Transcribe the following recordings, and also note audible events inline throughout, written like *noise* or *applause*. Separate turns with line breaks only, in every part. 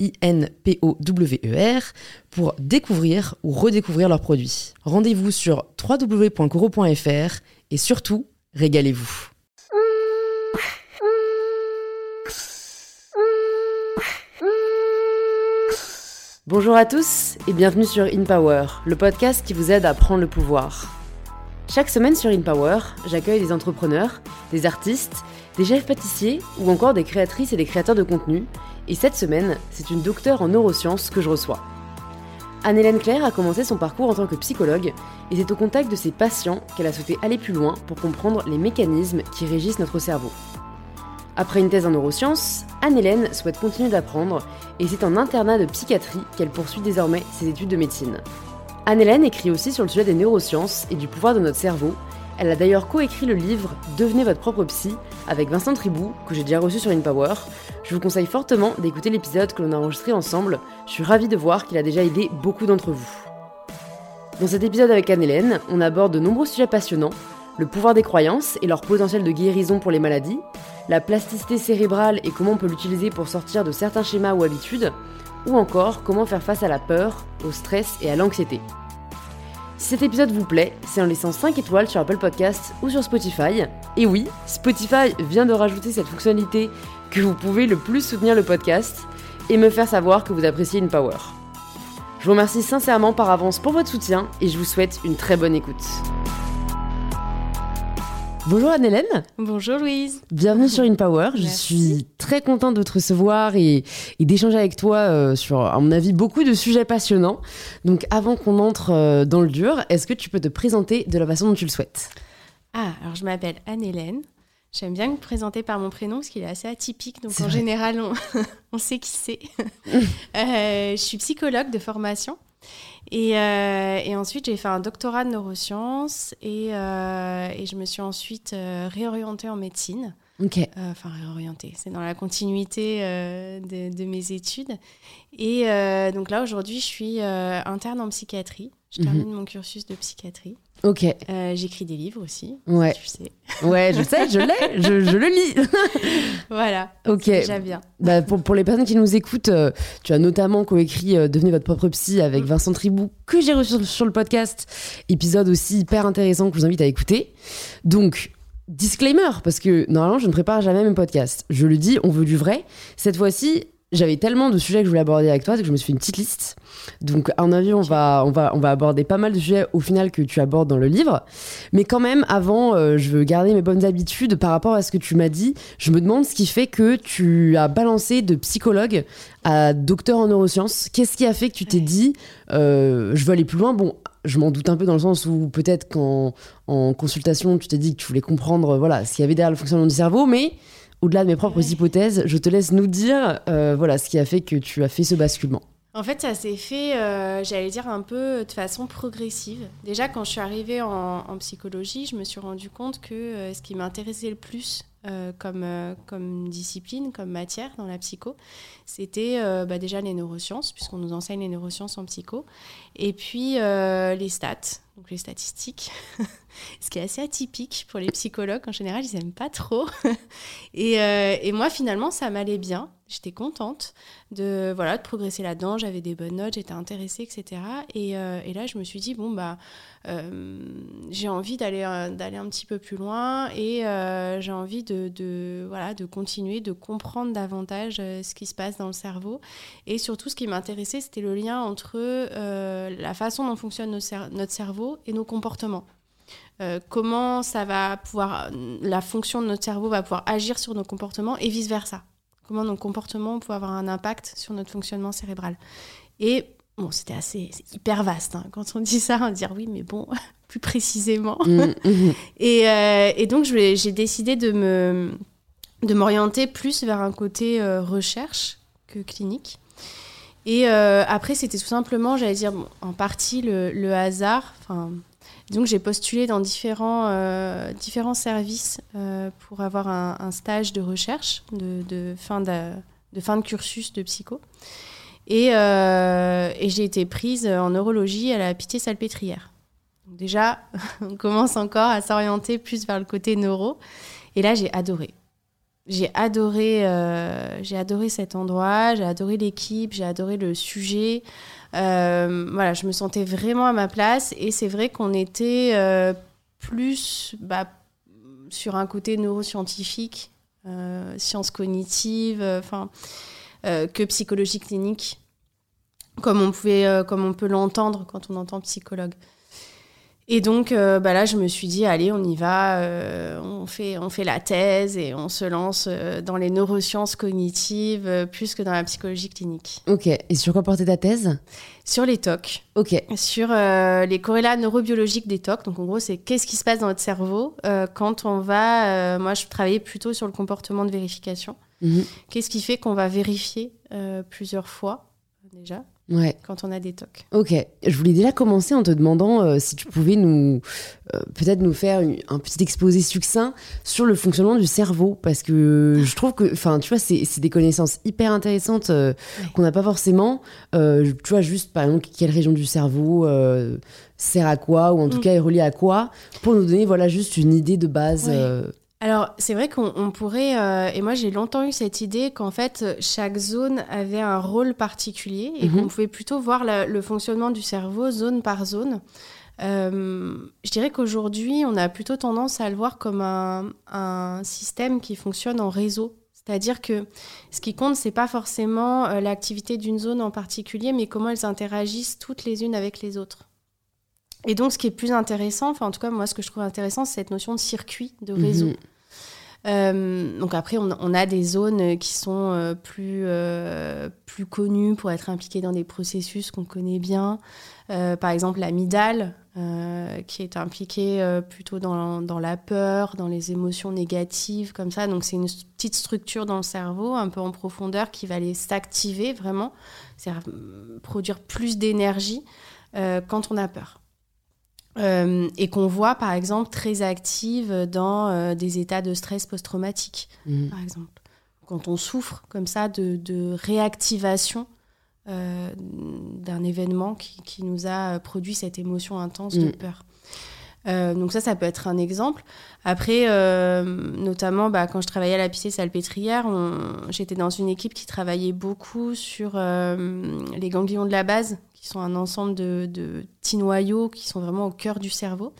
I-N-P-O-W-E-R, pour découvrir ou redécouvrir leurs produits. Rendez-vous sur www.coro.fr et surtout, régalez-vous. Bonjour à tous et bienvenue sur InPower, le podcast qui vous aide à prendre le pouvoir. Chaque semaine sur InPower, j'accueille des entrepreneurs, des artistes, des chefs pâtissiers ou encore des créatrices et des créateurs de contenu et cette semaine, c'est une docteure en neurosciences que je reçois. Anne-Hélène Claire a commencé son parcours en tant que psychologue et c'est au contact de ses patients qu'elle a souhaité aller plus loin pour comprendre les mécanismes qui régissent notre cerveau. Après une thèse en neurosciences, Anne-Hélène souhaite continuer d'apprendre et c'est en internat de psychiatrie qu'elle poursuit désormais ses études de médecine. Anne-Hélène écrit aussi sur le sujet des neurosciences et du pouvoir de notre cerveau. Elle a d'ailleurs coécrit le livre Devenez votre propre psy avec Vincent Tribou, que j'ai déjà reçu sur InPower, je vous conseille fortement d'écouter l'épisode que l'on a enregistré ensemble. Je suis ravie de voir qu'il a déjà aidé beaucoup d'entre vous. Dans cet épisode avec Anne-Hélène, on aborde de nombreux sujets passionnants le pouvoir des croyances et leur potentiel de guérison pour les maladies, la plasticité cérébrale et comment on peut l'utiliser pour sortir de certains schémas ou habitudes, ou encore comment faire face à la peur, au stress et à l'anxiété. Si cet épisode vous plaît, c'est en laissant 5 étoiles sur Apple Podcast ou sur Spotify. Et oui, Spotify vient de rajouter cette fonctionnalité que vous pouvez le plus soutenir le podcast et me faire savoir que vous appréciez une power. Je vous remercie sincèrement par avance pour votre soutien et je vous souhaite une très bonne écoute. Bonjour Anne-Hélène.
Bonjour Louise.
Bienvenue sur InPower. Je suis très contente de te recevoir et, d'échanger avec toi euh, sur, à mon avis, beaucoup de sujets passionnants. Donc avant qu'on entre euh, dans le dur, est-ce que tu peux te présenter de la façon dont tu le souhaites?
Ah, alors je m'appelle Anne-Hélène. J'aime bien me présenter par mon prénom parce qu'il est assez atypique, donc en général, *laughs* on, sait qui c'est. Euh, je suis psychologue de formation. Et, euh, et ensuite, j'ai fait un doctorat de neurosciences et, euh, et je me suis ensuite réorientée en médecine. Enfin, réorientée, c'est dans la continuité de, de, mes études. Et donc là, aujourd'hui, je suis interne en psychiatrie. Je mhm. termine mon cursus de psychiatrie.
Ok.
Euh, j'écris des livres aussi.
Ouais.
Tu sais.
Ouais, je sais, je l'ai, je, je, le lis. *laughs*
voilà.
Ok.
Déjà bien.
Bah, pour, pour, les personnes qui nous écoutent, euh, tu as notamment coécrit euh, Devenez votre propre psy avec mm. Vincent Tribou, que j'ai reçu sur, le podcast. Épisode aussi hyper intéressant que je vous invite à écouter. Donc, disclaimer, parce que normalement, je ne prépare jamais mes podcasts. Je le dis, on veut du vrai. Cette fois-ci, j'avais tellement de sujets que je voulais aborder avec toi que je me suis fait une petite liste. Donc, à mon avis, on va, on, va, on va aborder pas mal de sujets au final que tu abordes dans le livre. Mais quand même, avant, euh, je veux garder mes bonnes habitudes par rapport à ce que tu m'as dit. Je me demande ce qui fait que tu as balancé de psychologue à docteur en neurosciences. Qu'est-ce qui a fait que tu t'es dit, euh, je veux aller plus loin? Bon, je m'en doute un peu dans le sens où peut-être qu'en en consultation, tu t'es dit que tu voulais comprendre voilà, ce qu'il y avait derrière le fonctionnement du cerveau, mais au-delà de mes propres hypothèses, je te laisse nous dire euh, voilà, ce qui a fait que tu as fait ce basculement.
En fait, ça s'est fait, euh, j'allais dire, un peu de façon progressive. Déjà, quand je suis arrivée en, psychologie, je me suis rendu compte que euh, ce qui m'intéressait le plus comme, comme discipline, comme matière dans la psycho, c'était bah, déjà les neurosciences, puisqu'on nous enseigne les neurosciences en psycho, et puis les stats, donc les statistiques, *laughs* ce qui est assez atypique pour les psychologues. En général, ils n'aiment pas trop. *laughs* et, euh, et, moi, finalement, ça m'allait bien. J'étais contente de, voilà, de progresser là-dedans. J'avais des bonnes notes, j'étais intéressée, etc. Et, euh, et, là, je me suis dit, bon, bah, euh, j'ai envie d'aller d'aller un petit peu plus loin et j'ai envie de, voilà, de continuer, de comprendre davantage ce qui se passe dans le cerveau. Et surtout, ce qui m'intéressait, c'était le lien entre la façon dont fonctionne notre cerveau cerveau et nos comportements. Euh, comment ça va pouvoir, la fonction de notre cerveau va pouvoir agir sur nos comportements et vice versa. Comment nos comportements peuvent avoir un impact sur notre fonctionnement cérébral. Et bon, c'était assez hyper vaste. Hein. Quand on dit ça, on dire oui, mais bon, *laughs* plus précisément. Mmh, mmh. *laughs* et, euh, et, donc, j'ai décidé de me de m'orienter plus vers un côté euh, recherche que clinique. Et euh, après, c'était tout simplement, j'allais dire, en partie le, hasard. Donc j'ai postulé dans différents, euh, différents services pour avoir un, stage de recherche de, fin de, de, fin de cursus de psycho. Et, et j'ai été prise en neurologie à la Pitié-Salpêtrière. Déjà, *laughs* on commence encore à s'orienter plus vers le côté neuro. Et là, j'ai adoré j'ai adoré, euh, j'ai adoré cet endroit, j'ai adoré l'équipe, j'ai adoré le sujet. Euh, voilà, je me sentais vraiment à ma place et c'est vrai qu'on était euh, plus bah, sur un côté neuroscientifique, sciences cognitives, enfin que psychologie clinique, comme on pouvait, comme on peut l'entendre quand on entend psychologue. Et donc euh, bah là, je me suis dit, allez, on y va, euh, on, fait, on fait la thèse et on se lance euh, dans les neurosciences cognitives plus que dans la psychologie clinique.
Ok, et sur quoi porter ta thèse?
Sur les TOC.
Ok.
Sur les corrélats neurobiologiques des TOC. Donc en gros, c'est qu'est-ce qui se passe dans notre cerveau quand on va... moi, je travaillais plutôt sur le comportement de vérification. Mhm. Qu'est-ce qui fait qu'on va vérifier plusieurs fois déjà
ouais.
quand on a des tocs.
Ok, je voulais déjà commencer en te demandant euh, si tu pouvais nous euh, peut-être nous faire un petit exposé succinct sur le fonctionnement du cerveau parce que je trouve que, enfin, tu vois, c'est des connaissances hyper intéressantes euh, qu'on n'a pas forcément. tu vois, juste par exemple, quelle région du cerveau sert à quoi ou en tout mm. cas est reliée à quoi pour nous donner voilà juste une idée de base.
Alors, c'est vrai qu'on pourrait, euh, et moi j'ai longtemps eu cette idée qu'en fait, chaque zone avait un rôle particulier et qu'on mhm. pouvait plutôt voir le fonctionnement du cerveau zone par zone. Euh, je dirais qu'aujourd'hui, on a plutôt tendance à le voir comme un, système qui fonctionne en réseau. C'est-à-dire que ce qui compte, c'est pas forcément euh, l'activité d'une zone en particulier, mais comment elles interagissent toutes les unes avec les autres. Et donc, ce qui est plus intéressant, enfin en tout cas moi, ce que je trouve intéressant, c'est cette notion de circuit, de réseau. Mhm. Euh, donc après, on, a des zones qui sont euh, plus, euh, plus connues pour être impliquées dans des processus qu'on connaît bien. par exemple, l'amygdale, qui est impliquée plutôt dans, dans, la peur, dans les émotions négatives, comme ça. Donc c'est une petite structure dans le cerveau, un peu en profondeur, qui va aller s'activer vraiment, c'est-à-dire produire plus d'énergie quand on a peur. Euh, et qu'on voit par exemple très active dans euh, des états de stress post-traumatique, mhm. par exemple. Quand on souffre comme ça de, réactivation euh, d'un événement qui, nous a produit cette émotion intense de mhm. peur. donc ça, ça peut être un exemple. Après, notamment bah, quand je travaillais à la Pitié Salpêtrière, j'étais dans une équipe qui travaillait beaucoup sur les ganglions de la base, qui sont un ensemble de, petits noyaux qui sont vraiment au cœur du cerveau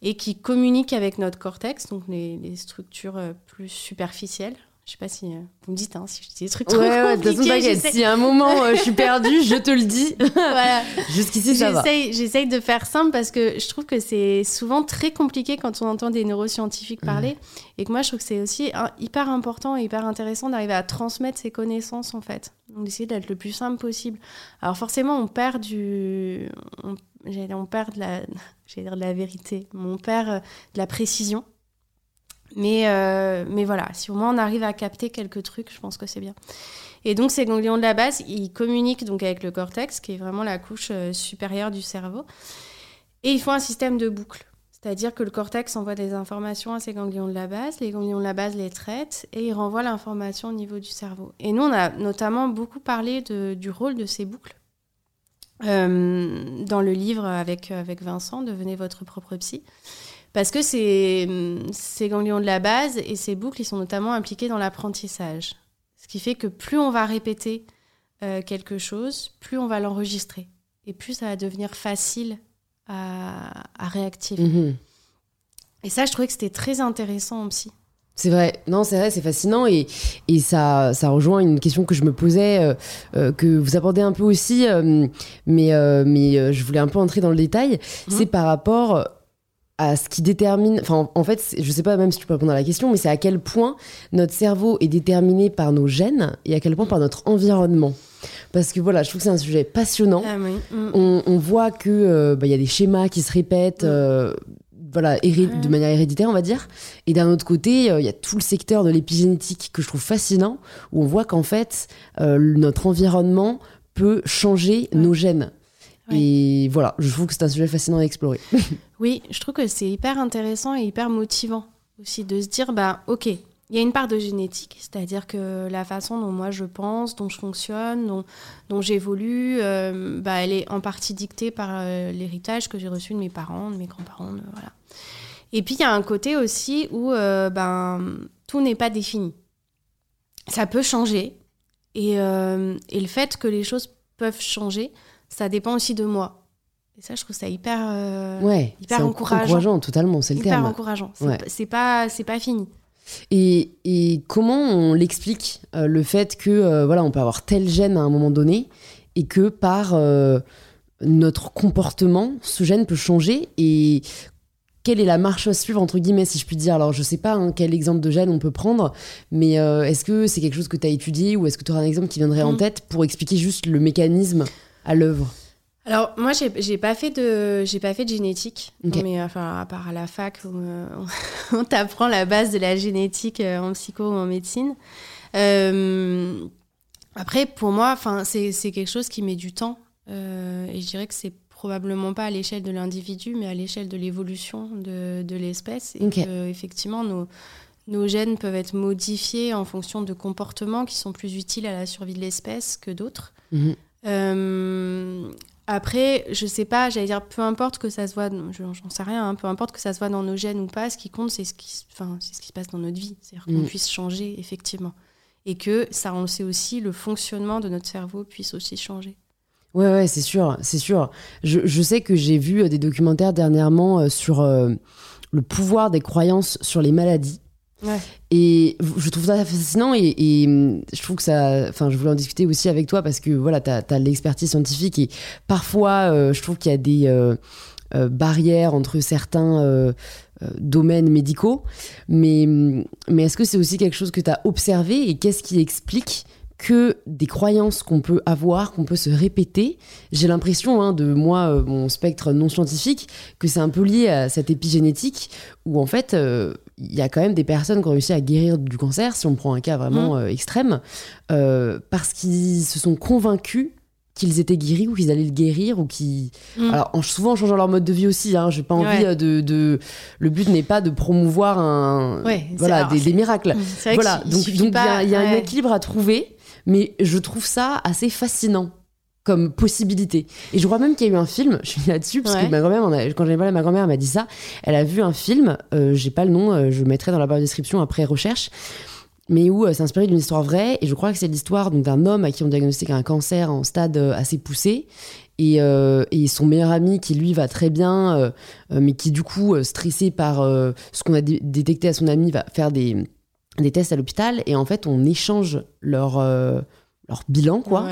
et qui communiquent avec notre cortex, donc les, structures euh, plus superficielles. Je sais pas si euh, vous me dites hein, si je dis des trucs trop ouais,
compliqués. si à un moment euh, je suis perdue, je te le dis. *laughs* voilà. *laughs* Jusqu'ici ça va.
J'essaye de faire simple parce que je trouve que c'est souvent très compliqué quand on entend des neuroscientifiques parler et que moi je trouve que c'est aussi hyper important et hyper intéressant d'arriver à transmettre ces connaissances en fait. Donc d'essayer d'être le plus simple possible. Alors forcément, on perd du. On, on perd de la, *laughs* dire de la vérité, on perd euh, de la précision. Mais, euh, mais voilà, si au moins on arrive à capter quelques trucs, je pense que c'est bien. Et donc ces ganglions de la base, ils communiquent donc avec le cortex, qui est vraiment la couche euh, supérieure du cerveau. Et ils font un système de boucle. C'est-à-dire que le cortex envoie des informations à ces ganglions de la base, les ganglions de la base les traitent et ils renvoient l'information au niveau du cerveau. Et nous, on a notamment beaucoup parlé du rôle de ces boucles. Euh, dans le livre avec, avec Vincent, Devenez votre propre psy. Parce que ces, ces ganglions de la base et ces boucles, ils sont notamment impliqués dans l'apprentissage. Ce qui fait que plus on va répéter euh, quelque chose, plus on va l'enregistrer. Et plus ça va devenir facile à, réactiver. Mhm. Et ça, je trouvais que c'était très intéressant en psy.
C'est vrai, non, c'est vrai, c'est fascinant et, et ça, ça rejoint une question que je me posais, euh, euh, que vous abordez un peu aussi, euh, mais, mais je voulais un peu entrer dans le détail. Mmh. C'est par rapport à ce qui détermine. Enfin, en fait, je sais pas même si tu peux répondre à la question, mais c'est à quel point notre cerveau est déterminé par nos gènes et à quel point par notre environnement. Parce que voilà, je trouve que c'est un sujet passionnant. Ah mmh. on, on, voit que bah, il y a des schémas qui se répètent. Mmh voilà, de manière héréditaire, on va dire. Et d'un autre côté, euh, il y a tout le secteur de l'épigénétique que je trouve fascinant, où on voit qu'en fait, euh, notre environnement peut changer nos gènes. Et voilà, je trouve que c'est un sujet fascinant à explorer. *laughs*
oui, je trouve que c'est hyper intéressant et hyper motivant aussi de se dire, bah ok, il y a une part de génétique, c'est-à-dire que la façon dont moi je pense, dont je fonctionne, dont, dont j'évolue, euh, bah, elle est en partie dictée par euh, l'héritage que j'ai reçu de mes parents, de mes grands-parents. Voilà. Et puis il y a un côté aussi où euh, ben, tout n'est pas défini. Ça peut changer. Et, et, le fait que les choses peuvent changer, ça dépend aussi de moi. Et ça, je trouve ça hyper,
ouais,
hyper encourageant.
encourageant. totalement, c'est le
terme.
Hyper
encourageant. C'est pas, pas fini.
Et, comment on l'explique euh, le fait que euh, voilà, on peut avoir tel gène à un moment donné et que par euh, notre comportement, ce gène peut changer et quelle est la marche à suivre entre guillemets si je puis dire? Alors je sais pas hein, quel exemple de gène on peut prendre mais est-ce que c'est quelque chose que tu as étudié ou est-ce que tu auras un exemple qui viendrait en mm. tête pour expliquer juste le mécanisme à l'œuvre
alors moi j'ai pas fait de j'ai pas fait de génétique. Mais enfin à part à la fac où euh, *laughs* on t'apprend la base de la génétique euh, en psycho ou en médecine. Euh, après pour moi enfin c'est quelque chose qui met du temps. Et je dirais que c'est probablement pas à l'échelle de l'individu mais à l'échelle de l'évolution de, de l'espèce. Et que effectivement nos nos gènes peuvent être modifiés en fonction de comportements qui sont plus utiles à la survie de l'espèce que d'autres. Mhm. Après, je sais pas, j'allais dire, peu importe que ça se voit, j'en sais rien, hein, peu importe que ça se voit dans nos gènes ou pas, ce qui compte, c'est ce qui, enfin, c'est ce qui se passe dans notre vie. C'est-à-dire qu'on mm. puisse changer, effectivement. Et que, ça, on le sait aussi, le fonctionnement de notre cerveau puisse aussi changer.
Ouais, ouais, c'est sûr, c'est sûr. Je, je, sais que j'ai vu euh, des documentaires dernièrement euh, sur euh, le pouvoir des croyances sur les maladies. Et je trouve ça fascinant et, je trouve que ça. Enfin, je voulais en discuter aussi avec toi parce que voilà, tu as, l'expertise scientifique et parfois, euh, je trouve qu'il y a des euh, euh, barrières entre certains domaines médicaux. Mais, mais est-ce que c'est aussi quelque chose que tu as observé et qu'est-ce qui explique que des croyances qu'on peut avoir, qu'on peut se répéter. J'ai l'impression, hein, de moi, mon spectre non scientifique, que c'est un peu lié à cette épigénétique où en fait, il y a quand même des personnes qui ont réussi à guérir du cancer, si on prend un cas vraiment mmh. euh, extrême, parce qu'ils se sont convaincus qu'ils étaient guéris ou qu'ils allaient le guérir ou qui mmh. alors en, souvent en changeant leur mode de vie aussi hein, j'ai pas envie de, de, le but n'est pas de promouvoir un voilà des, miracles. Mmh, voilà donc il y a, y a un équilibre à trouver mais je trouve ça assez fascinant comme possibilité. Et je crois même qu'il y a eu un film, je suis là-dessus, parce que ma grand-mère, quand j'avais parlé ma grand-mère, m'a dit ça. Elle a vu un film, euh, j'ai pas le nom, euh, je mettrai dans la barre de description après recherche, mais où euh, c'est inspiré d'une histoire vraie. Et je crois que c'est l'histoire d'un homme à qui on diagnostique un cancer en stade assez poussé. Et, et, son meilleur ami qui lui va très bien, mais qui du coup, stressé par ce qu'on a détecté à son ami, va faire des des tests à l'hôpital et en fait on échange leur euh, leur bilan quoi.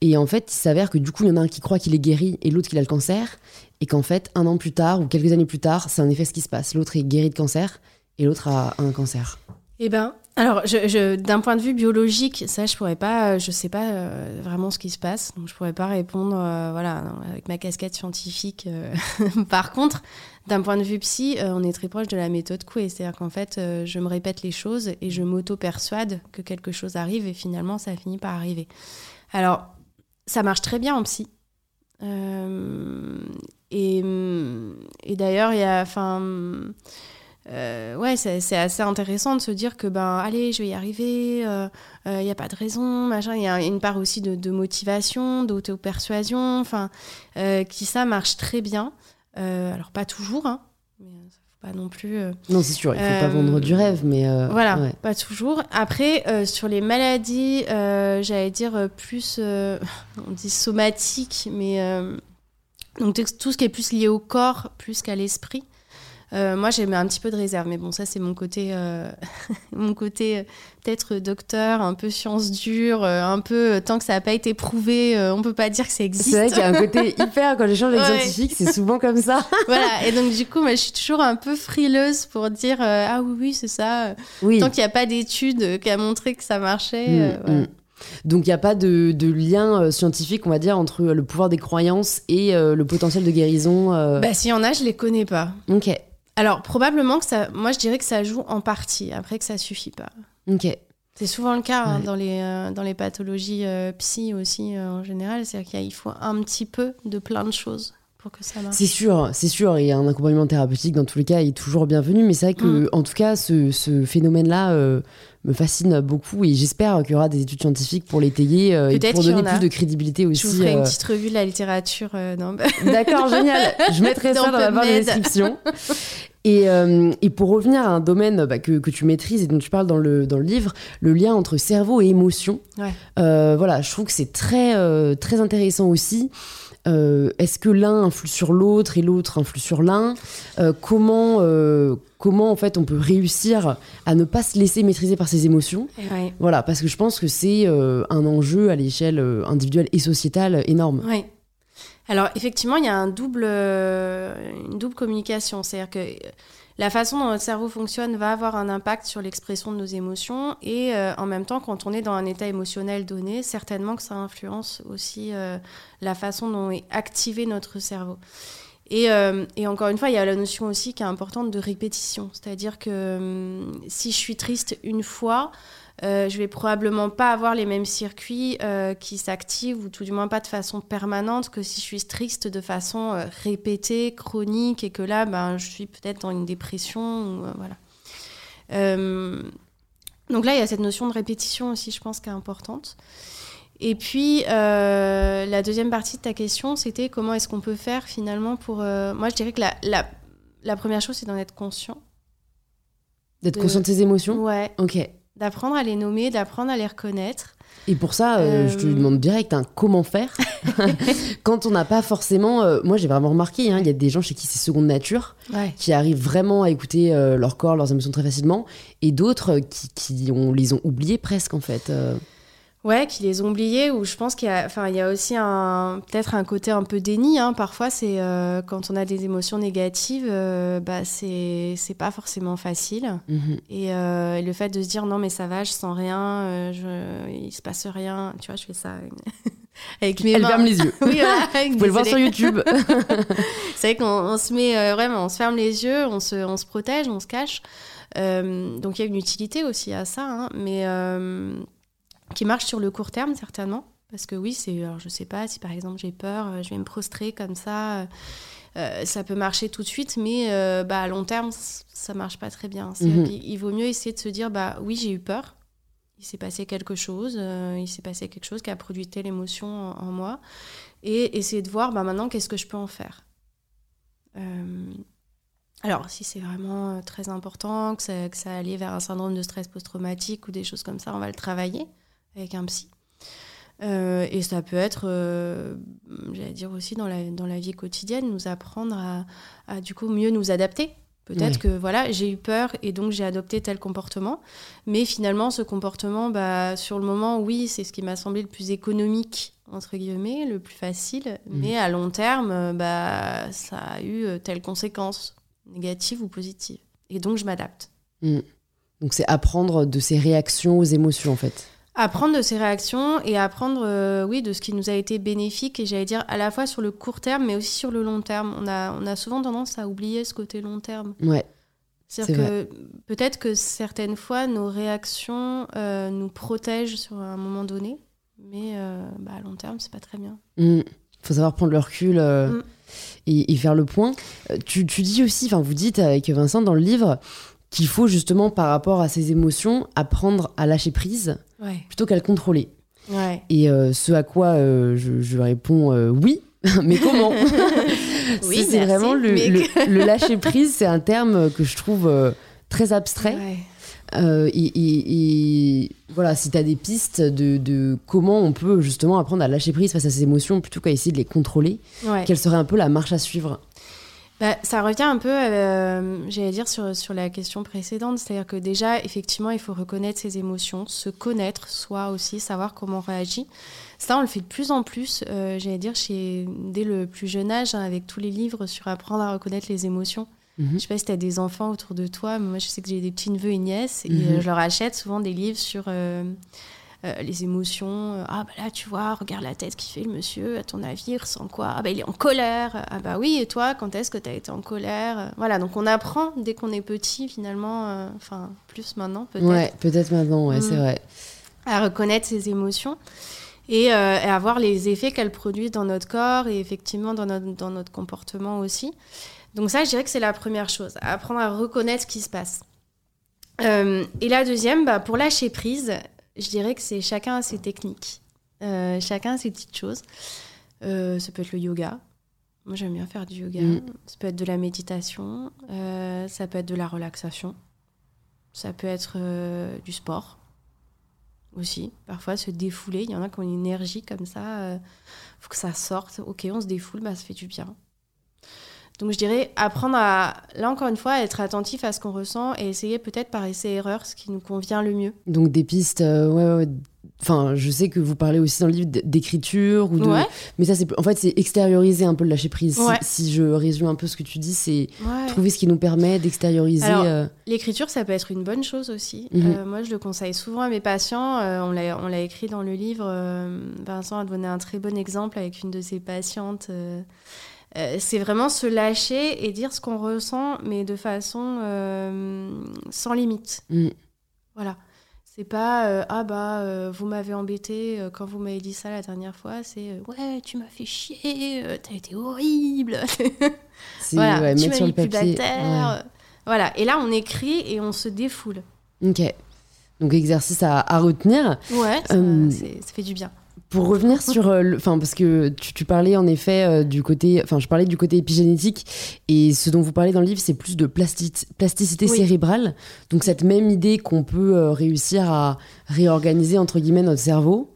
Et en fait il s'avère que du coup il y en a un qui croit qu'il est guéri et l'autre qu'il a le cancer. Et qu'en fait un an plus tard ou quelques années plus tard c'est en effet ce qui se passe. L'autre est guéri de cancer et l'autre a un cancer.
Eh ben alors, je, d'un point de vue biologique, ça, je pourrais pas, je sais pas euh, vraiment ce qui se passe, donc je pourrais pas répondre, euh, voilà, avec ma casquette scientifique. *laughs* Par contre, d'un point de vue psy, euh, on est très proche de la méthode Coué. C'est-à-dire qu'en fait, euh, je me répète les choses et je m'auto-persuade que quelque chose arrive et finalement, ça finit par arriver. Alors, ça marche très bien en psy. Euh, et, d'ailleurs, il y a. Enfin. ouais, c'est assez intéressant de se dire que, ben, allez, je vais y arriver, il n'y a pas de raison, machin. Il y a une part aussi de, de motivation, d'auto-persuasion, enfin, qui ça marche très bien. Euh, alors pas toujours, hein, mais euh, faut pas non plus. Euh,
non, c'est sûr, il faut pas vendre du rêve, mais
voilà, pas toujours. Après, sur les maladies, j'allais dire plus, *laughs* on dit somatique, mais donc tout ce qui est plus lié au corps plus qu'à l'esprit. Euh, moi, j'ai mis un petit peu de réserve, mais bon, ça, c'est mon côté, euh, *laughs* mon côté euh, peut-être docteur, un peu science dure, un peu tant que ça n'a pas été prouvé, on peut pas dire que ça existe.
C'est vrai qu'il y a un *laughs* côté hyper, quand j'échange avec les scientifiques, c'est souvent comme ça. *laughs*
voilà, et donc du coup, moi, je suis toujours un peu frileuse pour dire ah oui, oui, c'est ça. Oui. Tant qu'il n'y a pas d'études qui a montré que ça marchait. Mm, mm.
Donc il n'y a pas de, lien scientifique, on va dire, entre le pouvoir des croyances et le potentiel de guérison.
Bah s'il y en a, je les connais pas.
Ok.
Alors, probablement que ça. Moi, je dirais que ça joue en partie, après que ça suffit pas.
Ok.
C'est souvent le cas hein, dans, les, euh, dans les pathologies euh, psy aussi euh, en général. C'est-à-dire qu'il faut un petit peu de plein de choses pour que ça marche.
C'est sûr, c'est sûr. Et un accompagnement thérapeutique, dans tous les cas, est toujours bienvenu. Mais c'est vrai que, mm. en tout cas, ce, ce phénomène-là me fascine beaucoup et j'espère qu'il y aura des études scientifiques pour l'étayer euh, et pour donner plus de crédibilité aussi.
Je vous ferai une euh, petite revue de la littérature. Euh,
D'accord, génial. Je mettrai *laughs* ça dans la barre de description. *laughs* Et, et, pour revenir à un domaine bah, que, que, tu maîtrises et dont tu parles dans le, dans le livre, le lien entre cerveau et émotion.
Ouais.
voilà, je trouve que c'est très, très intéressant aussi. Euh, est-ce que l'un influe sur l'autre et l'autre influe sur l'un? Euh, Comment euh, comment en fait on peut réussir à ne pas se laisser maîtriser par ses émotions? Voilà, parce que je pense que c'est un enjeu à l'échelle individuelle et sociétale énorme.
Alors effectivement, il y a un double, une double communication, c'est-à-dire que la façon dont notre cerveau fonctionne va avoir un impact sur l'expression de nos émotions et euh, en même temps, quand on est dans un état émotionnel donné, certainement que ça influence aussi euh, la façon dont est activé notre cerveau. Et, euh, et, encore une fois, il y a la notion aussi qui est importante de répétition. C'est-à-dire que hum, si je suis triste une fois, euh, je vais probablement pas avoir les mêmes circuits euh, qui s'activent, ou tout du moins pas de façon permanente, que si je suis triste de façon euh, répétée, chronique, et que là, ben, je suis peut-être dans une dépression. Ou, voilà. donc là, il y a cette notion de répétition aussi, je pense, qui est importante. Et puis, la deuxième partie de ta question, c'était comment est-ce qu'on peut faire finalement pour... moi, je dirais que la, la, la première chose, c'est d'en être conscient.
D'être conscient de ses émotions?
Ouais.
Ok
d'apprendre à les nommer, d'apprendre à les reconnaître.
Et pour ça, euh, je te euh, demande direct hein, comment faire *laughs* *laughs* quand on n'a pas forcément. Euh, moi, j'ai vraiment remarqué, hein, il y a des gens chez qui c'est seconde nature, qui arrivent vraiment à écouter leur corps, leurs émotions très facilement, et d'autres qui, qui on, les ont oubliés presque en fait.
Ouais, qui les ont oubliés, ou je pense qu'il y a, enfin, il y a aussi un, peut-être un côté un peu déni. Hein. Parfois, c'est euh, quand on a des émotions négatives, euh, bah, c'est, c'est pas forcément facile.
Mhm.
Euh, et, le fait de se dire non, mais ça va, je sens rien, je, il se passe rien. Tu vois, je fais ça *laughs* avec mes
Elle
mains.
ferme les yeux. *laughs*
oui, *laughs*
Vous pouvez le voir sur YouTube.
c'est vrai qu'on se met vraiment, on se ferme les yeux, on se, on se protège, on se cache. donc il y a une utilité aussi à ça, hein. mais qui marche sur le court terme certainement. Parce que oui, c'est, alors je sais pas, si par exemple j'ai peur, euh, je vais me prostrer comme ça, euh, ça peut marcher tout de suite, mais euh, bah, à long terme, ça marche pas très bien. Mhm. Il vaut mieux essayer de se dire, bah oui, j'ai eu peur, il s'est passé quelque chose, il s'est passé quelque chose qui a produit telle émotion en, moi, et essayer de voir, bah maintenant, qu'est-ce que je peux en faire alors, si c'est vraiment très important, que ça, que ça allait vers un syndrome de stress post-traumatique ou des choses comme ça, on va le travailler avec un psy. Euh, et ça peut être, euh, j'allais dire aussi dans la, dans la vie quotidienne, nous apprendre à, à du coup mieux nous adapter. Peut-être que voilà, j'ai eu peur et donc j'ai adopté tel comportement. Mais finalement, ce comportement, bah, sur le moment, oui, c'est ce qui m'a semblé le plus économique, entre guillemets, le plus facile. Mmh. Mais à long terme, bah, ça a eu euh, telle conséquence, négative ou positive. Et donc, je m'adapte.
Mmh. Donc, c'est apprendre de ses réactions aux émotions, en fait.
Apprendre de ses réactions et apprendre, euh, oui, de ce qui nous a été bénéfique, et j'allais dire à la fois sur le court terme, mais aussi sur le long terme. On a, on a souvent tendance à oublier ce côté long terme.
Ouais.
C'est-à-dire que peut-être que certaines fois, nos réactions euh, nous protègent sur un moment donné, mais euh, bah, à long terme, c'est pas très bien.
Il mm. faut savoir prendre le recul mm. et, et, faire le point. Tu, tu dis aussi, enfin, vous dites avec Vincent dans le livre, qu'il faut justement, par rapport à ses émotions, apprendre à lâcher prise plutôt qu'à le contrôler. Et euh, ce à quoi euh, je, réponds euh, oui, *laughs* mais comment *laughs*
Oui, *laughs*
c'est vraiment le, le, lâcher prise, c'est un terme que je trouve très abstrait. Et, voilà, si tu as des pistes de, de, comment on peut justement apprendre à lâcher prise face à ses émotions plutôt qu'à essayer de les contrôler, quelle serait un peu la marche à suivre
bah, ça revient un peu, euh, j'allais dire, sur, sur la question précédente. C'est-à-dire que déjà, effectivement, il faut reconnaître ses émotions, se connaître, soi aussi, savoir comment on réagit. Ça, on le fait de plus en plus, euh, j'allais dire, chez, dès le plus jeune âge, hein, avec tous les livres sur apprendre à reconnaître les émotions.
Mhm.
Je sais pas si tu as des enfants autour de toi, mais moi, je sais que j'ai des petits neveux et nièces, et
Mhm.
je leur achète souvent des livres sur... euh, euh, les émotions, ah bah là tu vois, regarde la tête qui fait le monsieur, à ton avis il ressent quoi? Ah bah il est en colère, ah bah oui et toi quand est-ce que tu as été en colère? Voilà donc on apprend dès qu'on est petit finalement, euh, enfin plus maintenant peut-être,
Ouais, peut-être maintenant, ouais, c'est
Mm.
vrai.
à reconnaître ses émotions et, euh, et à voir les effets qu'elles produisent dans notre corps et effectivement dans notre, dans notre comportement aussi. Donc ça je dirais que c'est la première chose, apprendre à reconnaître ce qui se passe. Euh, et la deuxième, bah, pour lâcher prise, je dirais que c'est chacun a ses techniques, Euh, chacun a ses petites choses. Euh, ça peut être le yoga. Moi, j'aime bien faire du yoga.
Mm.
Ça peut être de la méditation. Euh, ça peut être de la relaxation. Ça peut être du sport aussi. Parfois, se défouler. Il y en a qui ont une énergie comme ça. faut que ça sorte. Ok, on se défoule, bah, ça fait du bien. Donc, je dirais apprendre à, là encore une fois, à être attentif à ce qu'on ressent et essayer peut-être par essai-erreur ce qui nous convient le mieux.
Donc des pistes, euh, ouais, ouais. Enfin, je sais que vous parlez aussi dans le livre d'écriture ou de.
Ouais.
Mais ça, c'est en fait, c'est extérioriser un peu le lâcher prise. Si-
Ouais.
Si, je résume un peu ce que tu dis, c'est
Ouais.
trouver ce qui nous permet d'extérioriser. Euh,
L'écriture, ça peut être une bonne chose aussi.
Mhm.
Euh, moi, je le conseille souvent à mes patients. Euh, on l'a écrit dans le livre. Vincent a donné un très bon exemple avec une de ses patientes. Euh, c'est vraiment se lâcher et dire ce qu'on ressent, mais de façon euh, sans limite.
Mm.
Voilà. C'est pas euh, ah bah vous m'avez embêté quand vous m'avez dit ça la dernière fois. C'est ouais tu m'as fait chier, t'as été horrible. *laughs* voilà,
ouais,
tu m'as mis plus. Voilà. Et là on écrit et on se défoule.
Ok. Donc exercice à, à retenir.
Ouais, ça, ça fait du bien.
Pour revenir sur euh, le, enfin parce que tu, tu parlais en effet euh, du côté, enfin je parlais du côté épigénétique et ce dont vous parlez dans le livre c'est plus de plasti- plasticité
Oui.
cérébrale. Donc cette même idée qu'on peut euh, réussir à réorganiser entre guillemets notre cerveau.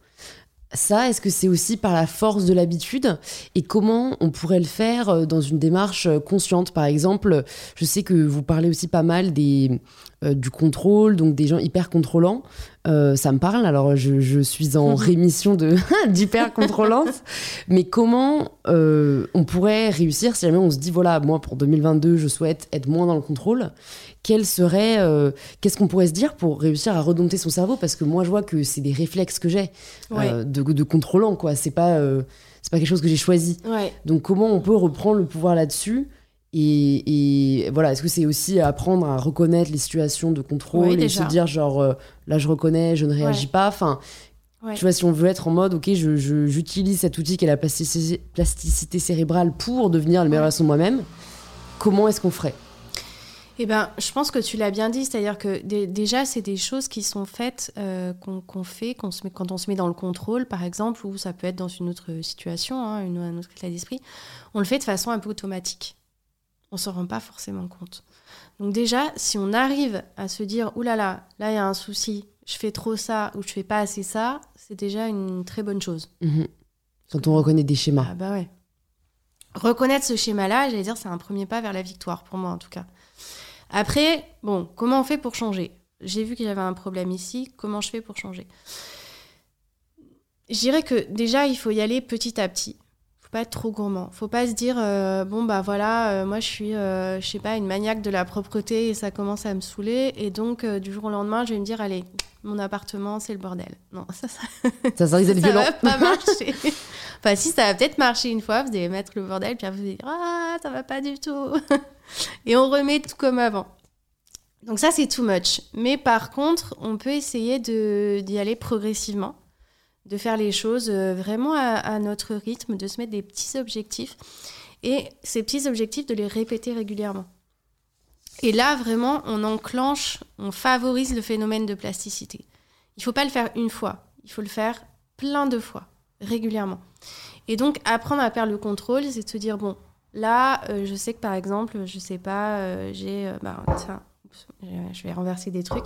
Ça, est-ce que c'est aussi par la force de l'habitude? Et comment on pourrait le faire dans une démarche consciente? Par exemple, je sais que vous parlez aussi pas mal des, euh, du contrôle, donc des gens hyper contrôlants. Euh, ça me parle, alors je, je suis en rémission de *laughs* d'hyper contrôlance. Mais comment euh, on pourrait réussir si jamais on se dit, voilà, moi pour 2022, je souhaite être moins dans le contrôle quel serait, euh, qu'est-ce qu'on pourrait se dire pour réussir à redompter son cerveau? Parce que moi, je vois que c'est des réflexes que j'ai
Ouais.
de, de contrôlant, quoi. C'est pas, c'est pas quelque chose que j'ai choisi.
Ouais.
Donc, comment on peut reprendre le pouvoir là-dessus et, et voilà, est-ce que c'est aussi apprendre à reconnaître les situations de contrôle
Oui,
et se dire, genre, euh, là, je reconnais, je ne réagis
Ouais.
pas Enfin,
Ouais.
tu vois, si on veut être en mode, ok, je- je- j'utilise cet outil qui est la plasticité, plasticité cérébrale pour devenir le meilleur
Ouais.
version de moi-même, comment est-ce qu'on ferait?
Eh ben, je pense que tu l'as bien dit, c'est-à-dire que dé- déjà, c'est des choses qui sont faites, euh, qu'on qu'on fait qu'on se met, quand on se met dans le contrôle, par exemple, ou ça peut être dans une autre situation, hein, une, un autre état d'esprit. On le fait de façon un peu automatique. On s'en rend pas forcément compte. Donc déjà, si on arrive à se dire, oulala, là là, là, il y a un souci, je fais trop ça ou je fais pas assez ça, c'est déjà une très bonne chose.
Mhm. Quand on reconnaît des schémas.
Ah bah ouais. Reconnaître ce schéma-là, j'allais dire, c'est un premier pas vers la victoire, pour moi en tout cas. Après, bon, comment on fait pour changer? J'ai vu qu'il y avait un problème ici, comment je fais pour changer? Je dirais que déjà, il faut y aller petit à petit. Pas être trop gourmand. faut pas se dire, euh, bon, bah voilà, euh, moi je suis, euh, je sais pas, une maniaque de la propreté et ça commence à me saouler. Et donc, du jour au lendemain, je vais me dire, allez, mon appartement, c'est le bordel. Non, ça, ça *laughs*
Ça, ça risque d'être
ça
violent.
va pas marcher. *laughs* enfin, si, ça va peut-être marcher une fois, vous allez mettre le bordel, puis après vous allez dire Ah, ça va pas du tout. *laughs* Et on remet tout comme avant. Donc, ça, c'est too much. Mais par contre, on peut essayer de- d'y aller progressivement, de faire les choses euh, vraiment à, notre rythme, de se mettre des petits objectifs. Et ces petits objectifs, de les répéter régulièrement. Et là, vraiment, on enclenche, on favorise le phénomène de plasticité. Il ne faut pas le faire une fois, il faut le faire plein de fois, régulièrement. Et donc, apprendre à perdre le contrôle, c'est de se dire, bon, là, euh, je sais que par exemple, je sais pas, euh, j'ai... euh, bah, je- vais renverser des trucs.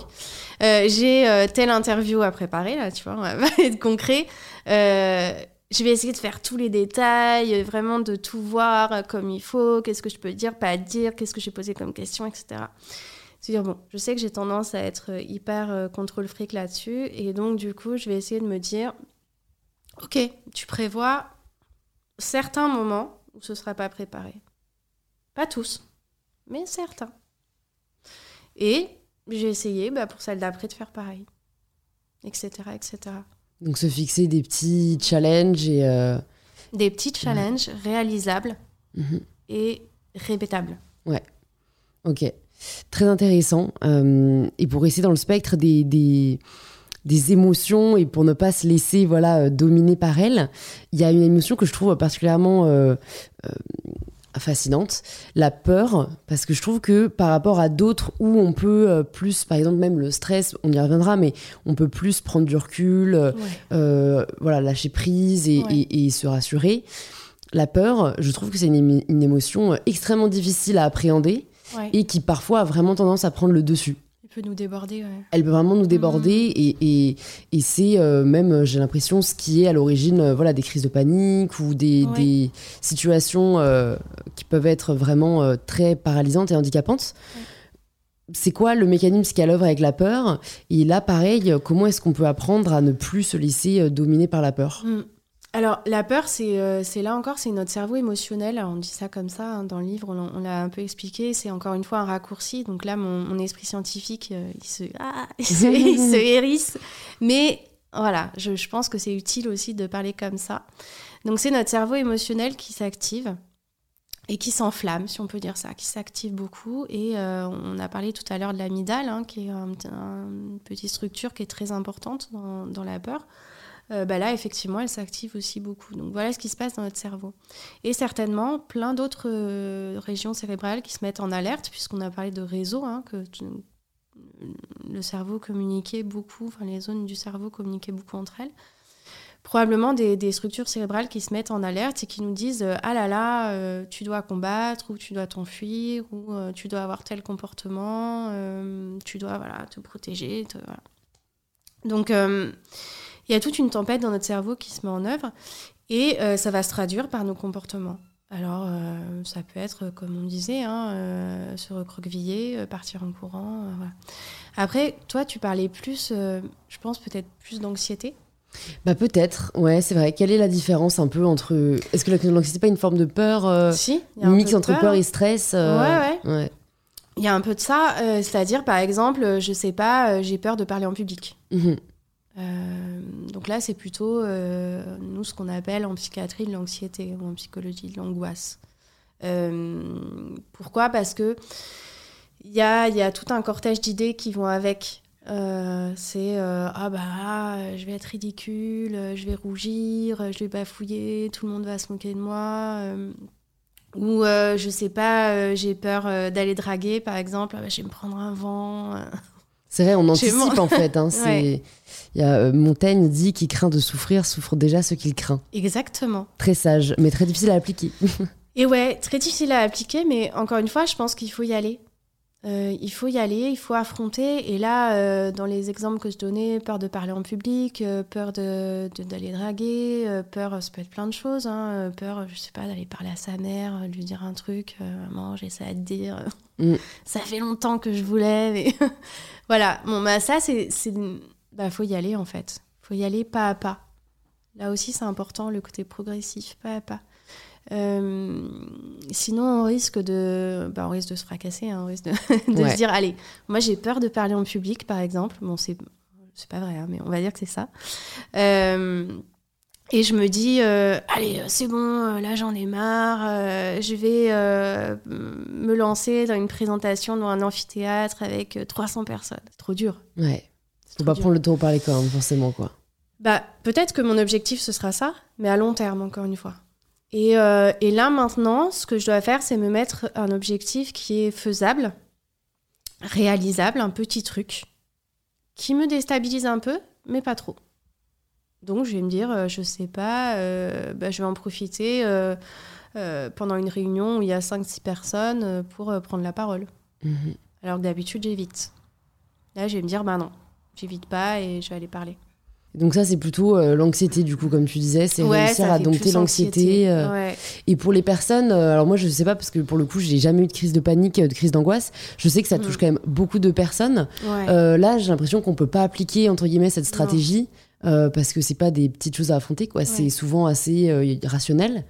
Euh, j'ai euh, telle interview à préparer, là, tu vois, on va *laughs* être concret. Euh, je vais essayer de faire tous les détails, vraiment de tout voir comme il faut, qu'est-ce que je peux dire, pas dire, qu'est-ce que j'ai posé comme question, etc. C'est-à-dire, bon, je sais que j'ai tendance à être hyper contrôle fric là-dessus, et donc du coup, je vais essayer de me dire, ok, tu prévois certains moments où ce ne sera pas préparé. Pas tous, mais certains. Et j'ai essayé bah, pour celle d'après de faire pareil, etc., etc.
Donc se fixer des petits challenges et... Euh,
des petits challenges réalisables mhm. et répétables.
Ouais, ok. Très intéressant. Euh, et pour rester dans le spectre des, des, des, émotions et pour ne pas se laisser voilà, euh, dominer par elles, il y a une émotion que je trouve particulièrement fascinante, la peur, parce que je trouve que par rapport à d'autres où on peut euh, plus, par exemple même le stress, on y reviendra, mais on peut plus prendre du recul, euh, euh, voilà, lâcher prise et, se rassurer. La peur, je trouve que c'est une, une, émotion extrêmement difficile à appréhender et qui parfois a vraiment tendance à prendre le dessus
nous déborder.
Elle peut vraiment nous déborder mm. et, et, c'est euh, même, euh, j'ai l'impression, ce qui est à l'origine euh, voilà, des crises de panique ou des, des situations qui peuvent être vraiment très paralysantes et handicapantes. C'est quoi le mécanisme qui est à l'œuvre avec la peur? Et là, pareil, comment est-ce qu'on peut apprendre à ne plus se laisser dominer par la peur? Mm.
Alors, la peur, euh, c'est là encore, c'est notre cerveau émotionnel. On dit ça comme ça hein, dans le livre, on, l'a un peu expliqué. C'est encore une fois un raccourci. Donc là, mon, esprit scientifique, euh, il, se, ah, *laughs* il, se, *laughs* hérisse. Mais voilà, je, pense que c'est utile aussi de parler comme ça. Donc, c'est notre cerveau émotionnel qui s'active et qui s'enflamme, si on peut dire ça, qui s'active beaucoup. Et euh, on a parlé tout à l'heure de l'amygdale, hein, qui est une petite structure qui est très importante dans, dans la peur. Euh, bah là, effectivement, elle s'active aussi beaucoup. Donc voilà ce qui se passe dans notre cerveau. Et certainement, plein d'autres euh, régions cérébrales qui se mettent en alerte, puisqu'on a parlé de réseau, hein, que le cerveau communiquait beaucoup, enfin les zones du cerveau communiquaient beaucoup entre elles. Probablement des, structures cérébrales qui se mettent en alerte et qui nous disent euh, Ah là là, tu dois combattre, ou tu dois t'enfuir, ou tu dois avoir tel comportement, tu dois voilà, te protéger. Donc, il y a toute une tempête dans notre cerveau qui se met en œuvre et euh, ça va se traduire par nos comportements. Alors, euh, ça peut être, comme on disait, hein, euh, se recroqueviller, partir en courant. Après, toi, tu parlais plus, je pense, peut-être plus d'anxiété.
Bah peut-être, ouais, c'est vrai. Quelle est la différence un peu entre... Est-ce que l'anxiété n'est pas une forme de peur
Si,
il y a un mix entre peur. et stress
ouais, ouais, Il y a un peu de ça, c'est-à-dire, par exemple, je sais pas, j'ai peur de parler en public. Mmh euh, donc là, c'est plutôt, euh, nous, ce qu'on appelle en psychiatrie de l'anxiété ou en psychologie de l'angoisse. Euh, pourquoi? Parce que il y a, tout un cortège d'idées qui vont avec. c'est ah bah je vais être ridicule, je vais rougir, je vais bafouiller, tout le monde va se moquer de moi. ou je sais pas, j'ai peur d'aller draguer par exemple, ah bah, je vais me prendre un vent.
C'est vrai, on anticipe en fait. Hein, *laughs* Il y a, euh, Montaigne dit qui craint de souffrir souffre déjà ce qu'il craint.
Exactement.
Très sage, mais très difficile à appliquer. *laughs*
Et ouais, très difficile à appliquer, mais encore une fois, je pense qu'il faut y aller. Euh, il faut y aller, il faut affronter. Et là, euh, dans les exemples que je donnais, peur de parler en public, peur d'aller de, d'aller draguer, peur, ça peut être plein de choses. Hein, peur, je sais pas, d'aller parler à sa mère, lui dire un truc, maman, j'ai ça à te dire. Mm. *laughs* Ça fait longtemps que je voulais, *laughs* mais voilà. Bon, bah ça, c'est, bah faut y aller en fait. Faut y aller pas à pas. Là aussi, c'est important le côté progressif, pas à pas. Euh, sinon, on risque de, bah, on risque de se fracasser, hein, on risque de, *laughs* se dire, allez, moi j'ai peur de parler en public, par exemple. Bon, c'est, c'est pas vrai, hein, mais on va dire que c'est ça. Euh, et je me dis, euh, allez, c'est bon, là j'en ai marre, euh, je vais me lancer dans une présentation dans un amphithéâtre avec 300 personnes. C'est trop dur.
Ouais. Faut pas prendre le temps de parler quand même, forcément, quoi.
Bah, peut-être que mon objectif ce sera ça, mais à long terme, encore une fois. Et, et là maintenant, ce que je dois faire, c'est me mettre un objectif qui est faisable, réalisable, un petit truc, qui me déstabilise un peu, mais pas trop. Donc je vais me dire, euh, je sais pas, euh, bah, je vais en profiter euh, pendant une réunion où il y a 5-6 personnes pour prendre la parole. Mhm. Alors que d'habitude, j'évite. Là, je vais me dire, bah non, j'évite pas et je vais aller parler.
Donc ça, c'est plutôt euh, l'anxiété, du coup, comme tu disais, c'est
Ouais,
réussir à dompter l'anxiété.
anxiété.
euh,
Ouais.
Et pour les personnes, euh, alors moi je sais pas parce que pour le coup j'ai jamais eu de crise de panique, de crise d'angoisse. Je sais que ça touche
Mm.
quand même beaucoup de personnes.
Ouais.
Euh, là j'ai l'impression qu'on peut pas appliquer entre guillemets cette stratégie euh, parce que c'est pas des petites choses à affronter quoi. C'est souvent assez euh, rationnel.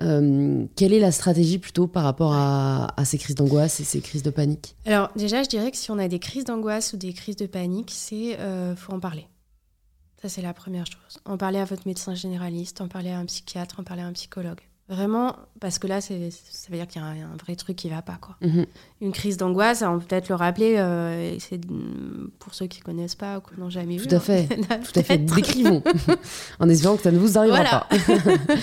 Euh, quelle est la stratégie plutôt par rapport à, à ces crises d'angoisse et ces crises de panique?
Alors déjà, je dirais que si on a des crises d'angoisse ou des crises de panique, c'est euh, faut en parler. Ça c'est la première chose. En parler à votre médecin généraliste, en parler à un psychiatre, en parler à un psychologue. Vraiment, parce que là, c'est- ça veut dire qu'il y a un, un vrai truc qui va pas quoi.
Mhm.
Une crise d'angoisse, on peut peut-être le rappeler. euh, c'est pour ceux qui connaissent pas ou qui n'ont jamais
Tout
vu.
à fait. *laughs*
hein.
Tout à fait, décrivons *laughs* en espérant que ça ne vous arrivera
Voilà.
pas. *laughs*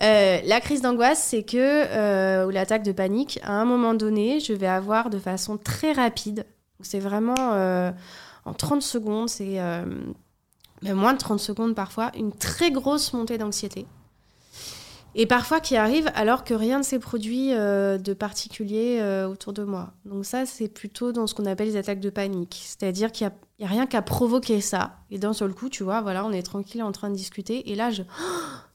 Euh, la crise d'angoisse, c'est que, euh, ou l'attaque de panique, à un moment donné, je vais avoir de façon très rapide, c'est vraiment en 30 secondes, c'est euh, même moins de 30 secondes parfois, une très grosse montée d'anxiété. Et parfois qui arrive alors que rien ne s'est produit euh, de particulier euh, autour de moi. Donc ça, c'est plutôt dans ce qu'on appelle les attaques de panique. C'est-à-dire qu'il n'y a, rien qu'à provoquer ça. Et d'un seul coup, tu vois, voilà, on est tranquille en train de discuter. Et là, je,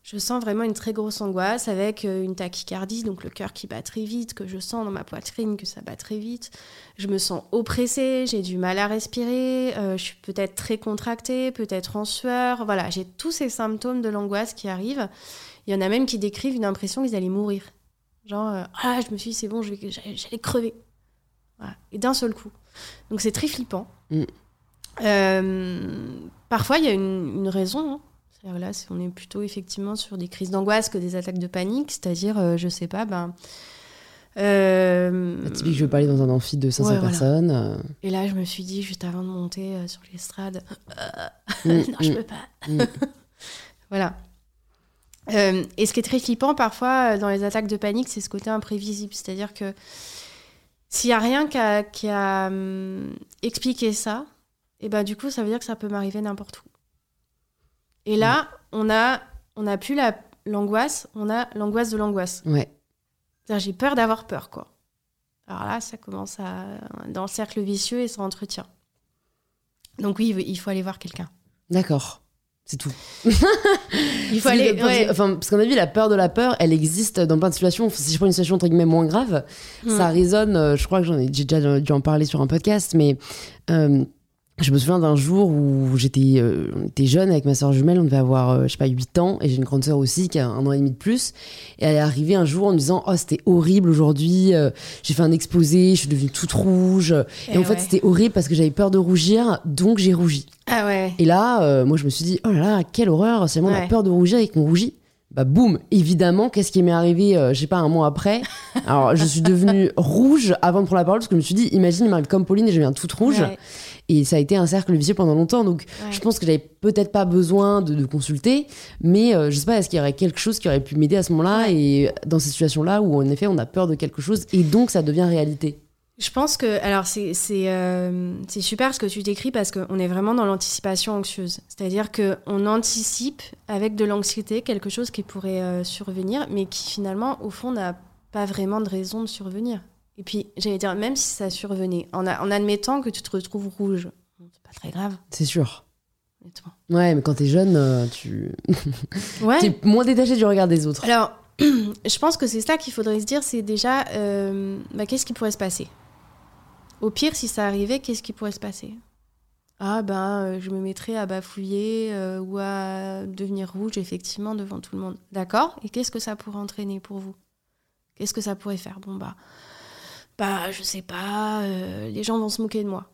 je sens vraiment une très grosse angoisse avec euh, une tachycardie, donc le cœur qui bat très vite, que je sens dans ma poitrine que ça bat très vite. Je me sens oppressée, j'ai du mal à respirer, euh, je suis peut-être très contractée, peut-être en sueur. Voilà, j'ai tous ces symptômes de l'angoisse qui arrivent. Il y en a même qui décrivent une impression qu'ils allaient mourir. Genre, euh, ah, je me suis dit, c'est bon, j'allais crever. Voilà. Et d'un seul coup. Donc c'est très flippant.
Mm.
Euh, parfois, il y a une, une raison. hein. C'est-à-dire là, on est plutôt effectivement sur des crises d'angoisse que des attaques de panique. C'est-à-dire, euh, je sais pas, ben. euh,
Typique, je vais parler dans un amphi de 500
Ouais, voilà.
personnes. euh,
et là, je me suis dit, juste avant de monter euh, sur l'estrade, *laughs*
mm,
non, je
mm.
peux pas.
Mm. *laughs*
voilà. Et ce qui est très flippant parfois dans les attaques de panique, c'est ce côté imprévisible. C'est-à-dire que s'il n'y a rien qui a, qui a, hum, expliqué ça, et ben du coup, ça veut dire que ça peut m'arriver n'importe où. Et là, on a, on n'a plus la- l'angoisse, on a l'angoisse de l'angoisse.
Ouais.
J'ai peur d'avoir peur, quoi. Alors là, ça commence à, dans le cercle vicieux et ça entretient. Donc oui, il faut aller voir quelqu'un.
D'accord. C'est tout. *laughs*
Il *laughs* faut aller. ouais.
Enfin, parce qu'à mon avis, la peur de la peur, elle existe dans plein de situations. Si je prends une situation entre guillemets moins grave,
Mm.
ça résonne. euh, Je crois que j'en ai j'ai déjà dû en parler sur un podcast, mais euh, je me souviens d'un jour où j'étais euh, jeune avec ma soeur jumelle, on devait avoir, euh, je sais pas, 8 ans, et j'ai une grande soeur aussi qui a un an et demi de plus. Et elle est arrivée un jour en me disant Oh, c'était horrible aujourd'hui, euh, j'ai fait un exposé, je suis devenue toute rouge. Et,
Eh
en fait,
ouais.
c'était horrible parce que j'avais peur de rougir, donc j'ai rougi.
Ah ouais.
Et là, euh, moi, je me suis dit, oh là là, quelle horreur, c'est on a
Ouais.
peur de rougir et qu'on rougit. Bah boum, évidemment, qu'est-ce qui m'est arrivé, euh, je sais pas, un mois après? Alors, je suis devenue rouge avant de prendre la parole parce que je me suis dit, imagine, il m'arrive comme Pauline et je viens toute rouge.
Ouais,
Et ça a été un cercle vicieux pendant longtemps. Donc,
ouais.
je pense que j'avais peut-être pas besoin de, de consulter, mais euh, je sais pas, est-ce qu'il y aurait quelque chose qui aurait pu m'aider à ce moment-là
Ouais.
et dans ces situations-là où, en effet, on a peur de quelque chose et donc ça devient réalité?
Je pense que, alors c'est euh, super ce que tu décris parce qu'on est vraiment dans l'anticipation anxieuse. C'est-à-dire qu'on anticipe avec de l'anxiété quelque chose qui pourrait euh, survenir, mais qui finalement, au fond, n'a pas vraiment de raison de survenir. Et puis, j'allais dire, même si ça survenait, en, a- en admettant que tu te retrouves rouge, c'est pas très grave,
C'est sûr.
honnêtement.
Ouais, mais quand t'es jeune, euh, tu *laughs*
Ouais.
es moins détaché du regard des autres.
Alors, *clears throat* je pense que c'est ça qu'il faudrait se dire, c'est déjà, euh, bah, qu'est-ce qui pourrait se passer? Au pire, si ça arrivait, qu'est-ce qui pourrait se passer? Ah ben, euh, je me mettrais à bafouiller euh, ou à devenir rouge, effectivement, devant tout le monde. D'accord? Et qu'est-ce que ça pourrait entraîner pour vous? Qu'est-ce que ça pourrait faire? Bon, bah, bah, je sais pas, euh, les gens vont se moquer de moi.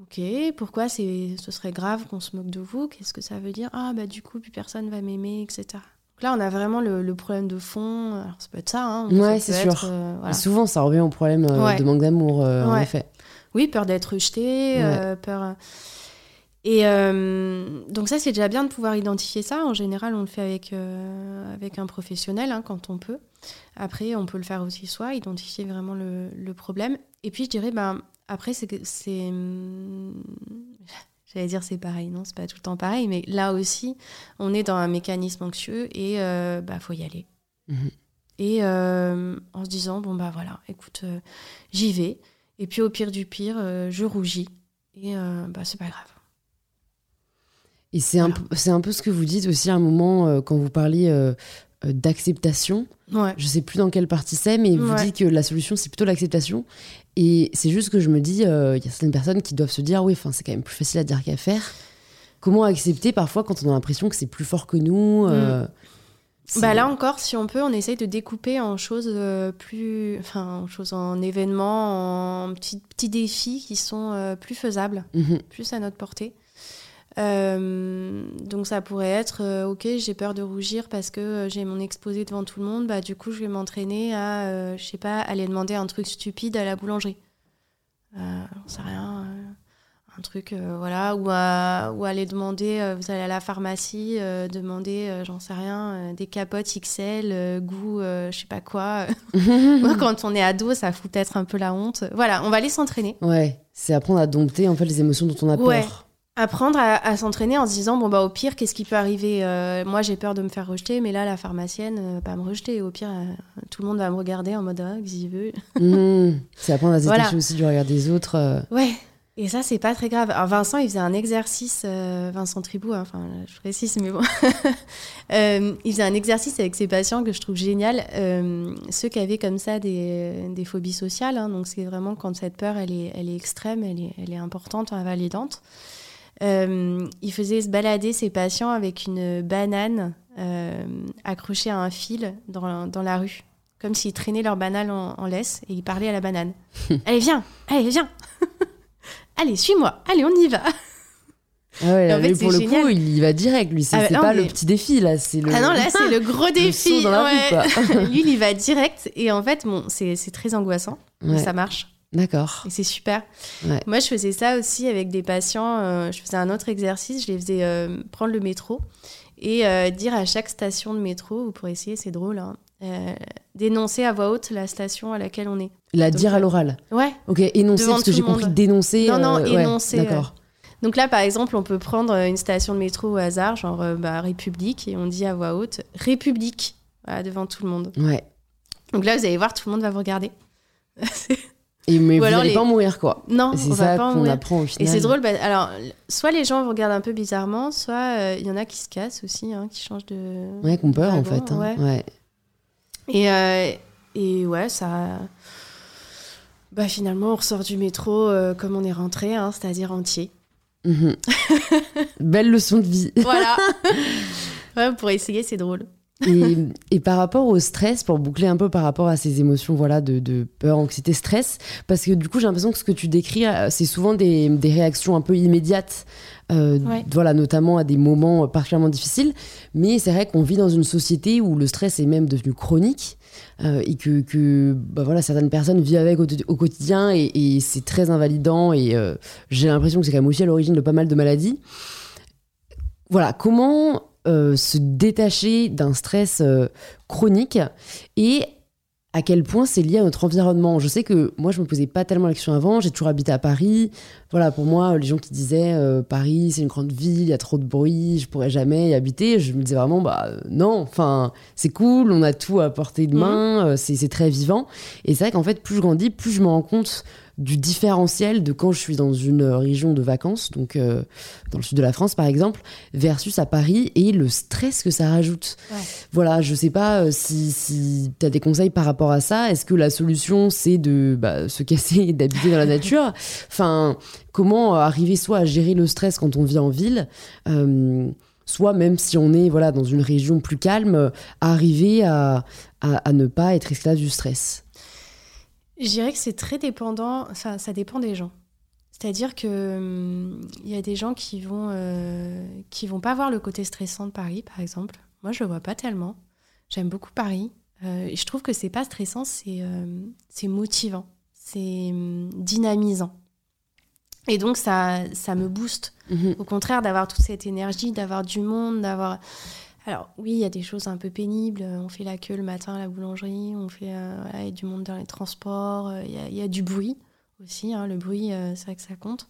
Ok, pourquoi c'est, ce serait grave qu'on se moque de vous? Qu'est-ce que ça veut dire? Ah, bah, du coup, plus personne va m'aimer, etc. Donc là, on a vraiment le, le problème de fond. Alors, ça peut être ça. Hein.
Ouais, c'est sûr.
euh, voilà.
Souvent, ça revient au problème euh,
Ouais.
de manque d'amour, euh, en effet.
Oui, peur d'être rejeté, peur. Et donc ça, c'est déjà bien de pouvoir identifier ça. En général, on le fait avec, avec un professionnel hein, quand on peut. Après, on peut le faire aussi soi, identifier vraiment le, le problème. Et puis, je dirais, ben, après, c'est... que- c'est J'allais dire c'est pareil, non, c'est pas tout le temps pareil, mais là aussi, on est dans un mécanisme anxieux et euh, bah faut y aller.
Mhm.
Et euh, en se disant bon bah voilà, écoute, euh, j'y vais. Et puis au pire du pire, je rougis et bah c'est pas grave.
Et c'est un, peu- c'est un peu ce que vous dites aussi à un moment euh, quand vous parliez euh, d'acceptation.
Ouais.
Je sais plus dans quelle partie c'est, mais vous
Ouais.
dites que la solution, c'est plutôt l'acceptation. Et c'est juste que je me dis, euh, il y a certaines personnes qui doivent se dire, oui, enfin, c'est quand même plus facile à dire qu'à faire. Comment accepter parfois quand on a l'impression que c'est plus fort que nous euh, c'est-
Bah là encore, si on peut, on essaye de découper en choses euh, plus, enfin, en choses en événements, en petits, petits défis qui sont euh, plus faisables,
Mhm.
plus à notre portée. Euh, donc ça pourrait être, euh, ok, j'ai peur de rougir parce que euh, j'ai mon exposé devant tout le monde, bah du coup je vais m'entraîner à, je sais pas, aller demander un truc stupide à la boulangerie. Euh, j'en sais rien. un truc, voilà, ou, à, ou aller demander, vous allez à la pharmacie, demander, j'en sais rien, des capotes XL, goût, je sais pas quoi. *laughs* Moi, quand on est ado, ça fout peut-être un peu la honte. Voilà, on va aller s'entraîner.
Ouais, c'est apprendre à dompter en fait les émotions dont on a
Ouais.
peur.
Apprendre à, à s'entraîner en se disant, bon, bah, au pire, qu'est-ce qui peut arriver Euh, Moi, j'ai peur de me faire rejeter, mais là, la pharmacienne euh, va pas me rejeter. Au pire, euh, tout le monde va me regarder en mode, ah, qu'il veut
Mhm. C'est apprendre à se détacher
Voilà.
aussi du regard des autres.
Ouais. Et ça, c'est pas très grave. Alors, Vincent, il faisait un exercice, Vincent Tribou, hein, enfin, je précise, mais bon. *laughs* Il faisait un exercice avec ses patients que je trouve génial. Ceux qui avaient comme ça des, des phobies sociales, hein, donc c'est vraiment quand cette peur, elle est, elle est extrême, elle est, elle est importante, invalidante. Il faisait se balader ses patients avec une banane euh, accrochée à un fil dans, la- dans la rue. Comme s'ils traînaient leur banane en, en laisse et ils parlaient à la banane. *laughs* Allez, viens Allez, viens *laughs* Allez, suis-moi Allez, on y va
Ah ouais,
Et en
là,
fait,
pour le
génial.
coup, il y va direct. Lui, c'est
Ah,
pas le petit défi là, c'est le.
Ah non, là, c'est le gros *laughs* défi
rue.
Lui, il y va direct. Et en fait, bon, c'est très angoissant, mais ça marche.
D'accord.
Et c'est super.
Ouais.
Moi, je faisais ça aussi avec des patients. euh, je faisais un autre exercice. Je les faisais euh, prendre le métro et euh, dire à chaque station de métro, vous pourrez essayer, c'est drôle, hein, d'énoncer à voix haute la station à laquelle on est.
La
Donc,
dire à l'oral.
Ouais.
Ok, énoncer, parce que j'ai compris dénoncer.
Non, non,
ouais,
énoncer,
D'accord.
Donc là, par exemple, on peut prendre une station de métro au hasard, genre bah, République, et on dit à voix haute République, voilà, devant tout le monde.
Ouais.
Donc là, vous allez voir, tout le monde va vous regarder. *laughs*
Et, mais
Ou
vous
alors les-
pas mourir, quoi.
non,
c'est ça qu'on apprend au
Et c'est drôle, bah, alors, soit les gens vous regardent un peu bizarrement, soit euh, il y en a qui se cassent aussi, hein, qui changent de.
Ouais, qu'on peur en fait. hein.
ouais.
Ouais.
Et, euh, et ouais, ça. Bah, finalement, on ressort du métro euh, comme on est rentré, hein, c'est-à-dire entier.
Mhm. *laughs* Belle leçon de vie.
Voilà. *laughs* ouais, pour essayer, c'est drôle.
Et, et par rapport au stress, pour boucler un peu par rapport à ces émotions voilà, de, de peur, anxiété, stress, parce que du coup j'ai l'impression que ce que tu décris, euh, c'est souvent des, des réactions un peu immédiates, euh,
Ouais.
voilà, notamment à des moments particulièrement difficiles. Mais c'est vrai qu'on vit dans une société où le stress est même devenu chronique euh, et que, que bah voilà, certaines personnes vivent avec au, au quotidien et, et c'est très invalidant et euh, j'ai l'impression que c'est quand même aussi à l'origine de pas mal de maladies. Voilà, comment euh, se détacher d'un stress euh, chronique et à quel point c'est lié à notre environnement. Je sais que moi, je me posais pas tellement la question avant. J'ai toujours habité à Paris. Voilà, pour moi, les gens qui disaient euh, Paris, c'est une grande ville, il y a trop de bruit, je pourrais jamais y habiter. Je me disais vraiment, bah non, enfin, c'est cool, on a tout à portée de main, euh, c'est c'est très vivant. Et c'est vrai qu'en fait, plus je grandis, plus je me rends compte du différentiel de quand je suis dans une région de vacances, donc euh, dans le sud de la France par exemple, versus à Paris et le stress que ça rajoute.
Ouais.
Voilà, je sais pas euh, si, si tu as des conseils par rapport à ça. Est-ce que la solution c'est de bah, se *laughs* casser et d'habiter dans la nature? Enfin, comment arriver soit à gérer le stress quand on vit en ville euh, soit même si on est voilà dans une région plus calme, arriver à, à, à ne pas être esclave du stress?
Je dirais que c'est très dépendant, enfin, ça dépend des gens. C'est-à-dire que hum, il y a des gens qui vont euh, qui vont pas voir le côté stressant de Paris, par exemple. Moi, je le vois pas tellement. J'aime beaucoup Paris. Euh, et je trouve que c'est pas stressant, c'est euh, c'est motivant, c'est hum, dynamisant. Et donc ça ça me booste.
Mhm.
Au contraire, d'avoir toute cette énergie, d'avoir du monde, d'avoir. Alors oui, il y a des choses un peu pénibles. On fait la queue le matin à la boulangerie, on fait euh, voilà, y a du monde dans les transports, euh, il y, a, y a du bruit aussi. hein. Le bruit, euh, c'est vrai que ça compte.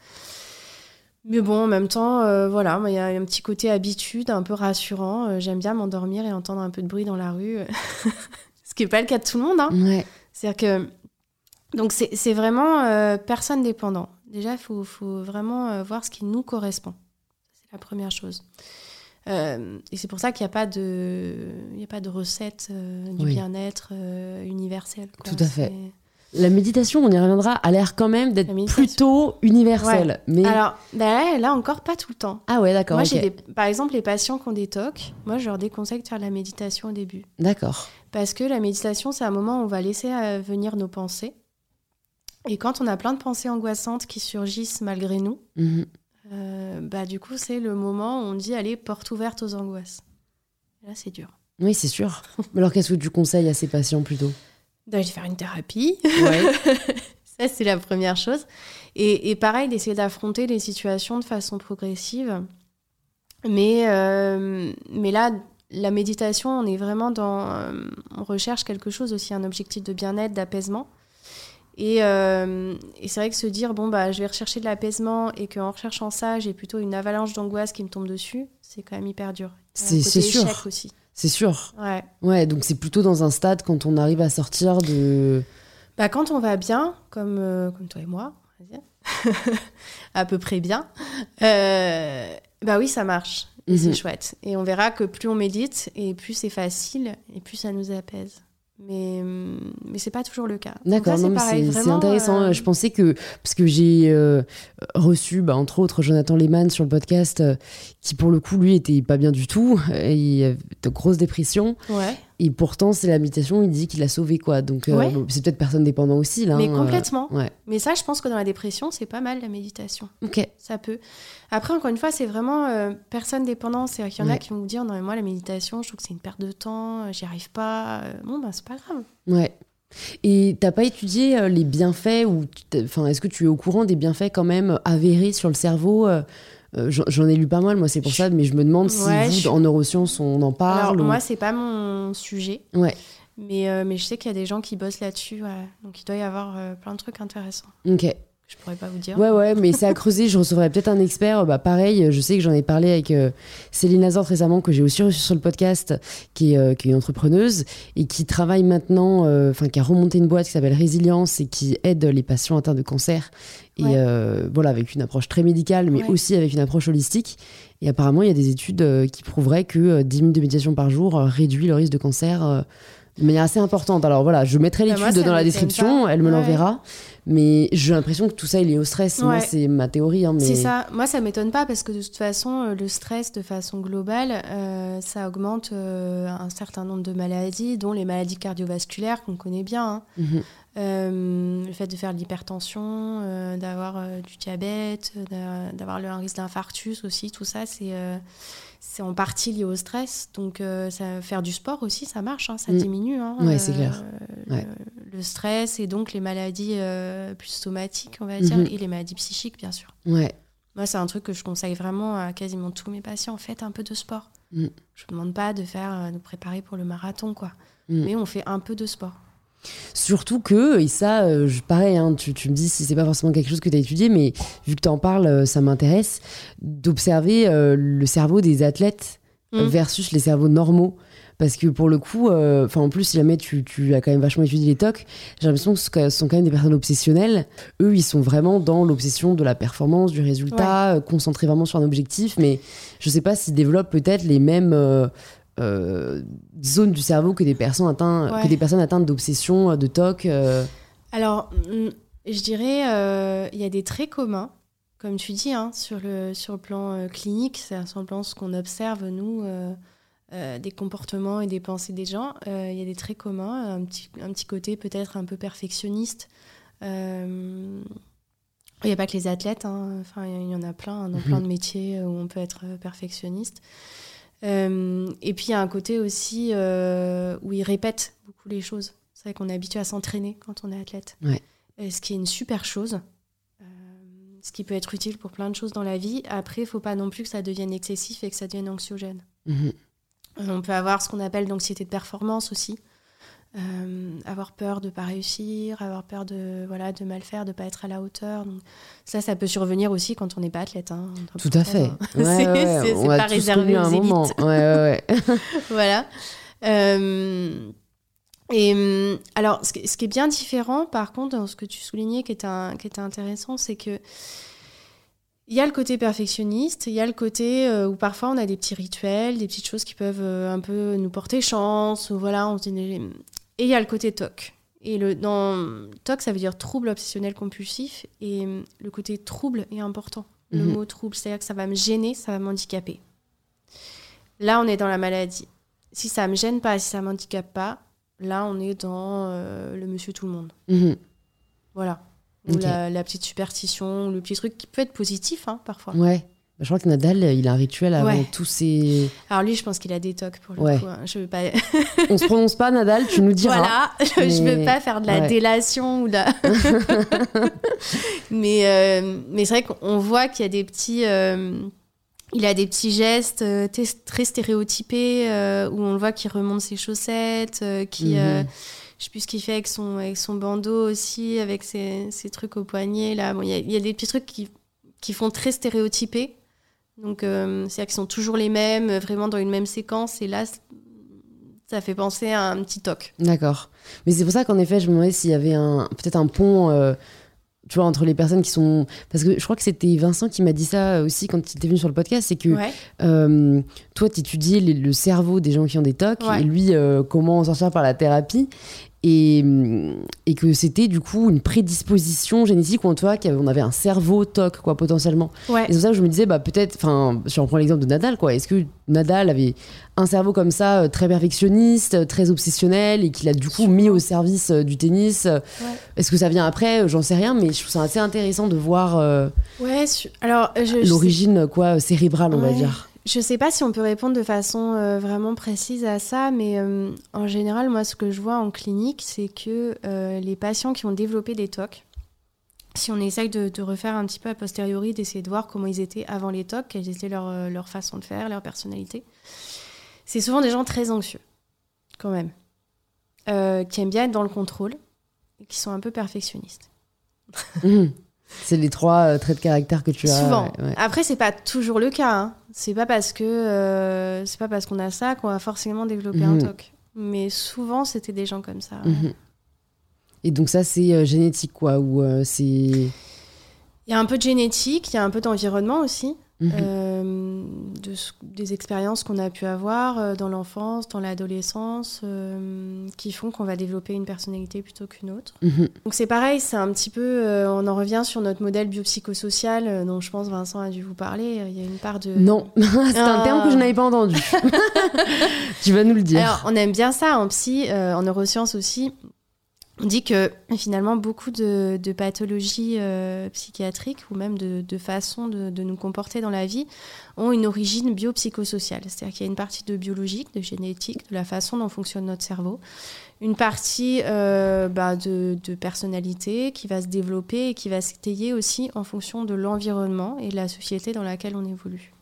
Mais bon, en même temps, euh, voilà, il y a un petit côté habitude, un peu rassurant. Euh, J'aime bien m'endormir et entendre un peu de bruit dans la rue, *laughs* ce qui n'est pas le cas de tout le monde. hein.
Ouais.
C'est-à-dire que. Donc, c'est vraiment euh, personne dépendant. Déjà, il faut, faut vraiment euh, voir ce qui nous correspond. C'est la première chose. Euh, et c'est pour ça qu'il n'y a pas de, il y a pas de recette euh, du
Oui.
bien-être euh, universelle. quoi.
Tout à fait. La méditation, on y reviendra, a l'air quand même d'être plutôt universelle. Mais...
Alors, bah là, encore pas tout le temps.
Ah ouais, d'accord.
Moi,
ok.
j'ai des... par exemple, les patients qui ont des TOC, moi, je leur déconseille de faire de la méditation au début.
D'accord.
Parce que la méditation, c'est un moment où on va laisser venir nos pensées. Et quand on a plein de pensées angoissantes qui surgissent malgré nous,
Mhm.
Euh, bah, du coup, c'est le moment où on dit allez, porte ouverte aux angoisses. Là, c'est dur.
Oui, c'est sûr. *laughs* Alors, qu'est-ce que tu conseilles à ces patients plutôt?
D'aller faire une thérapie.
Ouais. *laughs*
Ça, c'est la première chose. Et, et pareil, d'essayer d'affronter les situations de façon progressive. Mais, euh, mais là, la méditation, on est vraiment dans. euh, on recherche quelque chose aussi, un objectif de bien-être, d'apaisement. Et, euh, et c'est vrai que se dire, bon, bah, je vais rechercher de l'apaisement et qu'en recherchant ça, j'ai plutôt une avalanche d'angoisse qui me tombe dessus, c'est quand même hyper dur.
C'est- sûr.
aussi.
C'est sûr.
Ouais.
Ouais, donc c'est plutôt dans un stade quand on arrive à sortir de.
Bah, quand on va bien, comme, euh, comme toi et moi, *laughs* à peu près bien, euh, bah oui, ça marche. Et
Mhm.
c'est chouette. Et on verra que plus on médite, et plus c'est facile, et plus ça nous apaise. Mais, mais c'est pas toujours le cas.
D'accord, non, c'est intéressant.
euh,
Je pensais que. Parce que j'ai euh, reçu, bah, entre autres, Jonathan Lehmann sur le podcast, euh, qui pour le coup, lui, était pas bien du tout. Et il avait de grosses dépressions.
Ouais,
Et pourtant, c'est la méditation, il dit qu'il l'a sauvé, quoi. Donc, euh,
Ouais.
c'est peut-être personne dépendant aussi, là.
mais
hein,
complètement.
euh, ouais.
Mais ça, je pense que dans la dépression, c'est pas mal la méditation.
Ok.
Ça peut. Après, encore une fois, c'est vraiment euh, personne dépendant. C'est-à-dire qu'il y en a qui vont vous dire non, mais moi, la méditation, je trouve que c'est une perte de temps, j'y arrive pas. Bon, ben, c'est pas grave.
Ouais. Et t'as pas étudié les bienfaits ou enfin est-ce que tu es au courant des bienfaits quand même avérés sur le cerveau euh, J'en ai lu pas mal moi c'est pour ça mais je me demande si vous
je-
en neurosciences on en parle.
Alors,
ou-
moi, c'est pas mon sujet.
Ouais.
Mais, euh, mais je sais qu'il y a des gens qui bossent là-dessus. ouais. Donc, il doit y avoir euh, plein de trucs intéressants.
Ok.
Je pourrais pas vous dire.
Ouais ouais mais c'est à creuser. Je recevrais peut-être un expert. Bah pareil je sais que j'en ai parlé avec euh, Céline Lazor récemment que j'ai aussi reçu sur le podcast qui est, euh, qui est une entrepreneuse et qui travaille maintenant euh, enfin qui a remonté une boîte qui s'appelle Résilience et qui aide les patients atteints de cancer et
Ouais.
voilà avec une approche très médicale mais
Ouais.
aussi avec une approche holistique et apparemment il y a des études qui prouveraient que euh, 10 minutes de méditation par jour réduit le risque de cancer de manière assez importante alors voilà je mettrai
Bah,
l'étude dans la description elle me
Ouais.
l'enverra mais j'ai l'impression que tout ça est lié au stress moi c'est ma théorie hein, mais
C'est ça. Moi, ça m'étonne pas parce que de toute façon, euh, le stress, de façon globale, euh, ça augmente euh, un certain nombre de maladies, dont les maladies cardiovasculaires qu'on connaît bien. hein.
Mhm.
Euh, le fait de faire de l'hypertension, d'avoir du diabète, d'a- d'avoir le- un risque d'infarctus aussi, tout ça, c'est c'est en partie lié au stress. Donc, euh, ça, faire du sport aussi, ça marche, hein, ça
Mm.
diminue. hein,
Ouais, c'est clair.
le-
Ouais.
Le, stress et donc les maladies euh, plus somatiques, on va dire,
Mhm.
et les maladies psychiques, bien sûr.
ouais
Moi, c'est un truc que je conseille vraiment à quasiment tous mes patients. Faites un peu de sport.
Mm.
Je ne demande pas de faire, euh, de préparer pour le marathon, quoi.
Mm.
Mais on fait un peu de sport.
Surtout que, et ça, euh, je- pareil, hein, tu, tu me dis si c'est pas forcément quelque chose que tu as étudié, mais vu que tu en parles, euh, ça m'intéresse d'observer euh, le cerveau des athlètes euh,
Mm.
versus les cerveaux normaux. Parce que pour le coup, euh, en plus, si jamais tu, tu as quand même vachement étudié les TOC, j'ai l'impression que ce sont quand même des personnes obsessionnelles. Eux, ils sont vraiment dans l'obsession de la performance, du résultat, euh, concentrés vraiment sur un objectif. Mais je sais pas s'ils développent peut-être les mêmes euh, zones du cerveau que des personnes atteintes,
Ouais.
que des personnes atteintes d'obsession, euh, de TOC. euh.
Alors, mm, je dirais, euh, il y a des traits communs, comme tu dis, hein, sur, le, sur le plan clinique, c'est sur le plan ce qu'on observe, nous, des comportements et des pensées des gens. Il y a des traits communs, un petit, un petit côté peut-être un peu perfectionniste. Il n'y a pas que les athlètes, hein, enfin, il y en a plein, dans plein de métiers où on peut être perfectionniste. Euh, et puis il y a un côté aussi euh, où ils répètent beaucoup les choses. C'est vrai qu'on est habitué à s'entraîner quand on est athlète.
Ouais.
Euh, ce qui est une super chose. Ce qui peut être utile pour plein de choses dans la vie. Après, il faut pas non plus que ça devienne excessif et que ça devienne anxiogène.
Mhm.
On peut avoir ce qu'on appelle l'anxiété de performance aussi. Euh, avoir peur de pas réussir, avoir peur de voilà de mal faire, de pas être à la hauteur. Donc, ça, ça peut survenir aussi quand on n'est pas athlète. hein.
Tout à fait. Ouais, *laughs*
C'est-
ouais,
c'est- pas réservé aux
un
élites.
moment. Ouais, *laughs* *laughs*
voilà. Euh, et hum, alors, ce, qui- ce qui est bien différent, par contre, dans ce que tu soulignais, qui était, un- qui était intéressant, c'est que Il y a le côté perfectionniste, il y a le côté euh, où parfois on a des petits rituels, des petites choses qui peuvent un peu nous porter chance, ou voilà, on se dit... Et il y a le côté TOC. Et le, dans TOC, ça veut dire trouble obsessionnel compulsif, et le côté trouble est important. Le
Mhm.
mot trouble, c'est-à-dire que ça va me gêner, ça va m'handicaper. Là, on est dans la maladie. Si ça me gêne pas, si ça m'handicape pas, là, on est dans euh, le monsieur tout le monde.
Mhm.
Voilà. Ou la petite superstition, le petit truc qui peut être positif hein, parfois.
Ouais. Bah, Je crois que Nadal, il a un rituel avant
Ouais.
tous ses.
Alors lui, je pense qu'il a des tocs pour le
Ouais.
coup. hein. Je veux pas.
On se prononce pas, Nadal, tu nous diras.
voilà, je
Mais-
veux pas faire de la
ouais.
délation ou de la. *laughs* mais euh, mais c'est vrai qu'on voit qu'il y a des petits. euh, Il a des petits gestes euh, très stéréotypés euh, où on le voit qu'il remonte ses chaussettes, euh, qui, euh,
Mhm.
je sais plus ce qu'il fait avec son, avec son bandeau aussi, avec ses, ses trucs au poignet. Là, bon, il y, a- il y a des petits trucs qui, qui font très stéréotypés. Donc, euh, c'est-à-dire qu'ils sont toujours les mêmes, euh, vraiment dans une même séquence. Et là, ça fait penser à un petit toc.
D'accord. Mais c'est pour ça qu'en effet, je me demandais s'il y avait un peut-être un pont, euh, tu vois, entre les personnes qui sont. Parce que je crois que c'était Vincent qui m'a dit ça aussi quand il était venu sur le podcast, c'est que
Ouais.
euh, toi, tu étudiais le cerveau des gens qui ont des TOC
Ouais.
et lui, comment en sortir par la thérapie. Et, et que c'était du coup une prédisposition génétique ou en tout cas qu'on avait un cerveau TOC quoi potentiellement.
Ouais.
Et c'est pour ça que je me disais bah peut-être, enfin si on prend l'exemple de Nadal quoi, est-ce que Nadal avait un cerveau comme ça euh, très perfectionniste, euh, très obsessionnel et qu'il a du coup mis au service euh, du tennis
Ouais.
Est-ce que ça vient après? J'en sais rien, mais je trouve ça assez intéressant de voir euh,
Ouais, alors
l'origine quoi cérébrale on va dire.
Je sais pas si on peut répondre de façon euh, vraiment précise à ça, mais euh, en général, moi, ce que je vois en clinique, c'est que euh, les patients qui ont développé des TOC, si on essaye de, de refaire un petit peu a posteriori, d'essayer de voir comment ils étaient avant les TOC, quelle était leur, euh, leur façon de faire, leur personnalité, c'est souvent des gens très anxieux, quand même, qui aiment bien être dans le contrôle et qui sont un peu perfectionnistes. *laughs*
Mhm. C'est les trois traits de caractère que tu as.
Souvent.
ouais.
Après, c'est pas toujours le cas. hein. C'est pas parce que euh, c'est pas parce qu'on a ça qu'on va forcément développer un
Mhm.
TOC. Mais souvent, c'était des gens comme ça. ouais.
Mhm. Et donc ça c'est euh, génétique quoi ou euh, c'est.
Il y a un peu de génétique, il y a un peu d'environnement aussi,
Mhm.
De ce- des expériences qu'on a pu avoir euh, dans l'enfance, dans l'adolescence, euh, qui font qu'on va développer une personnalité plutôt qu'une autre.
Mhm.
Donc c'est pareil, c'est un petit peu, euh, on en revient sur notre modèle biopsychosocial dont je pense Vincent a dû vous parler. Il y a une part de
Non, *laughs* c'est un terme que je n'avais pas entendu. *laughs* tu vas nous le dire.
Alors, on aime bien ça en psy, en neurosciences aussi. On dit que finalement, beaucoup de, pathologies euh, psychiatriques ou même de, façons de, nous comporter dans la vie ont une origine biopsychosociale. C'est-à-dire qu'il y a une partie de biologique, de génétique, de la façon dont fonctionne notre cerveau, une partie euh, bah, de, de personnalité qui va se développer et qui va s'étayer aussi en fonction de l'environnement et de la société dans laquelle on évolue.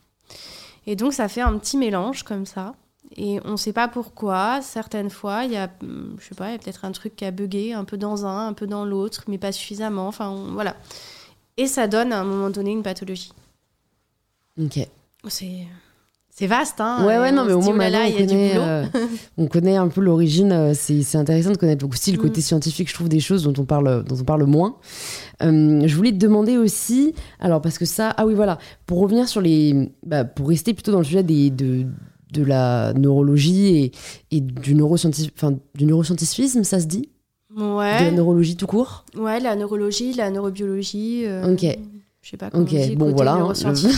Et donc, ça fait un petit mélange comme ça. Et on ne sait pas pourquoi. Certaines fois, il y a, je sais pas, il y a peut-être un truc qui a bugué, un peu dans un, un peu dans l'autre, mais pas suffisamment. Enfin, on- voilà. Et ça donne à un moment donné une pathologie.
Ok.
C'est, c'est vaste, hein.
Ouais, ouais, non,
on
mais au moins
oh
maintenant,
là,
on
il y a du
connaît,
boulot.
euh, on connaît un peu l'origine. euh, C'est c'est intéressant de connaître aussi le
Mm.
côté scientifique, je trouve, des choses dont on parle, dont on parle moins. Euh, je voulais te demander aussi, alors parce que ça, ah oui, voilà, pour revenir sur les, bah, pour rester plutôt dans le sujet des, de, de la neurologie et, et du, neuroscientif, du neuroscientifisme, ça se dit? De la
Ouais,
neurologie tout court?
Ouais, la neurologie, la neurobiologie. euh,
Ok.
Je sais pas comment
Ok,
on dit,
bon
côté
voilà. hein,
neuroscientifique.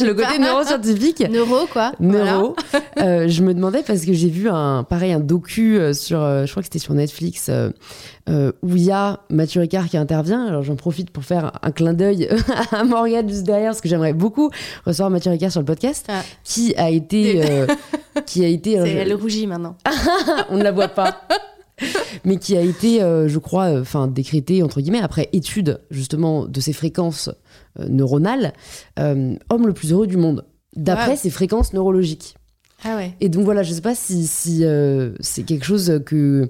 le, *laughs* le côté *laughs* neuroscientifique.
Neuro, quoi. Voilà.
Neuro. Euh, je me demandais parce que j'ai vu un pareil un docu euh, sur, euh, je crois que c'était sur Netflix, euh, où il y a Mathieu Ricard qui intervient. Alors j'en profite pour faire un clin d'œil *laughs* à Morgane juste derrière, parce que j'aimerais beaucoup recevoir Mathieu Ricard sur le podcast,
Ah.
qui a été, euh, qui a été, je-
elle rougit maintenant.
on ne la voit pas. mais qui a été, je crois, enfin décrété entre guillemets après étude justement de ses fréquences euh, neuronales, euh, homme le plus heureux du monde, d'après
Wow.
ses fréquences neurologiques.
Ah ouais.
Et donc voilà, je sais pas si, si euh, c'est quelque chose que,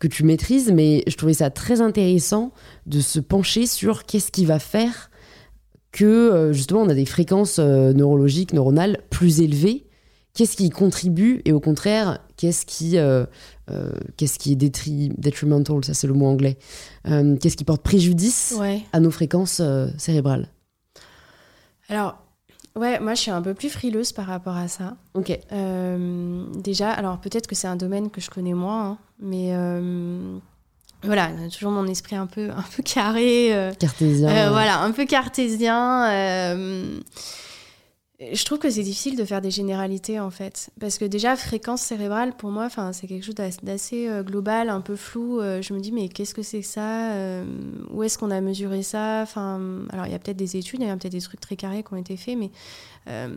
que tu maîtrises, mais je trouvais ça très intéressant de se pencher sur qu'est-ce qui va faire que justement on a des fréquences neurologiques, neuronales plus élevées. Qu'est-ce qui contribue et au contraire, qu'est-ce qui, euh, euh, qu'est-ce qui est détri- detrimental, ça c'est le mot anglais, qu'est-ce qui porte préjudice
Ouais.
à nos fréquences cérébrales
Alors, ouais, moi je suis un peu plus frileuse par rapport à ça.
Ok.
Euh, déjà, alors peut-être que c'est un domaine que je connais moins, hein, mais euh, voilà, toujours mon esprit un peu, *laughs* un peu carré. euh,
Cartésien.
voilà, un peu cartésien. Je trouve que c'est difficile de faire des généralités en fait. Parce que déjà, fréquence cérébrale, pour moi, c'est quelque chose d'ass- d'assez euh, global, un peu flou. Euh, je me dis, mais qu'est-ce que c'est que ça Euh, Où est-ce qu'on a mesuré ça? Enfin, Alors, il y a peut-être des études, il y a peut-être des trucs très carrés qui ont été faits, mais euh,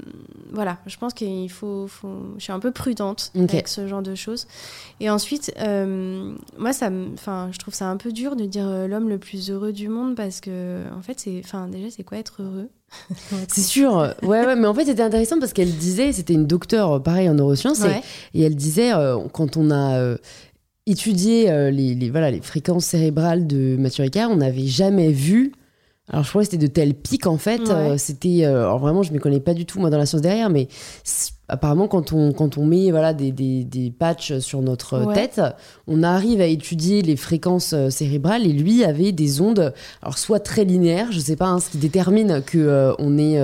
voilà, je pense qu'il faut, faut- Je suis un peu prudente avec ce genre de choses. Et ensuite, euh, moi, ça enfin, je trouve ça un peu dur de dire euh, l'homme le plus heureux du monde parce que, en fait, c'est, enfin, déjà, c'est quoi être heureux? *laughs*
C'est sûr. Ouais, ouais, mais en fait, c'était intéressant parce qu'elle disait, c'était une docteure, pareil, en neurosciences, et-
Ouais.
et, elle disait, euh, quand on a étudié les, les- voilà, les fréquences cérébrales de Mathieu Ricard, on n'avait jamais vu. Alors, je crois que c'était de tels pics, en fait.
Ouais.
euh, c'était. euh, alors, vraiment, je ne me connais pas du tout, moi, dans la science derrière, mais apparemment, quand on, quand on met voilà, des, des, des patchs sur notre euh,
Ouais.
tête, on arrive à étudier les fréquences cérébrales, et lui avait des ondes, alors soit très linéaires, je sais pas, hein, ce qui détermine que euh, on est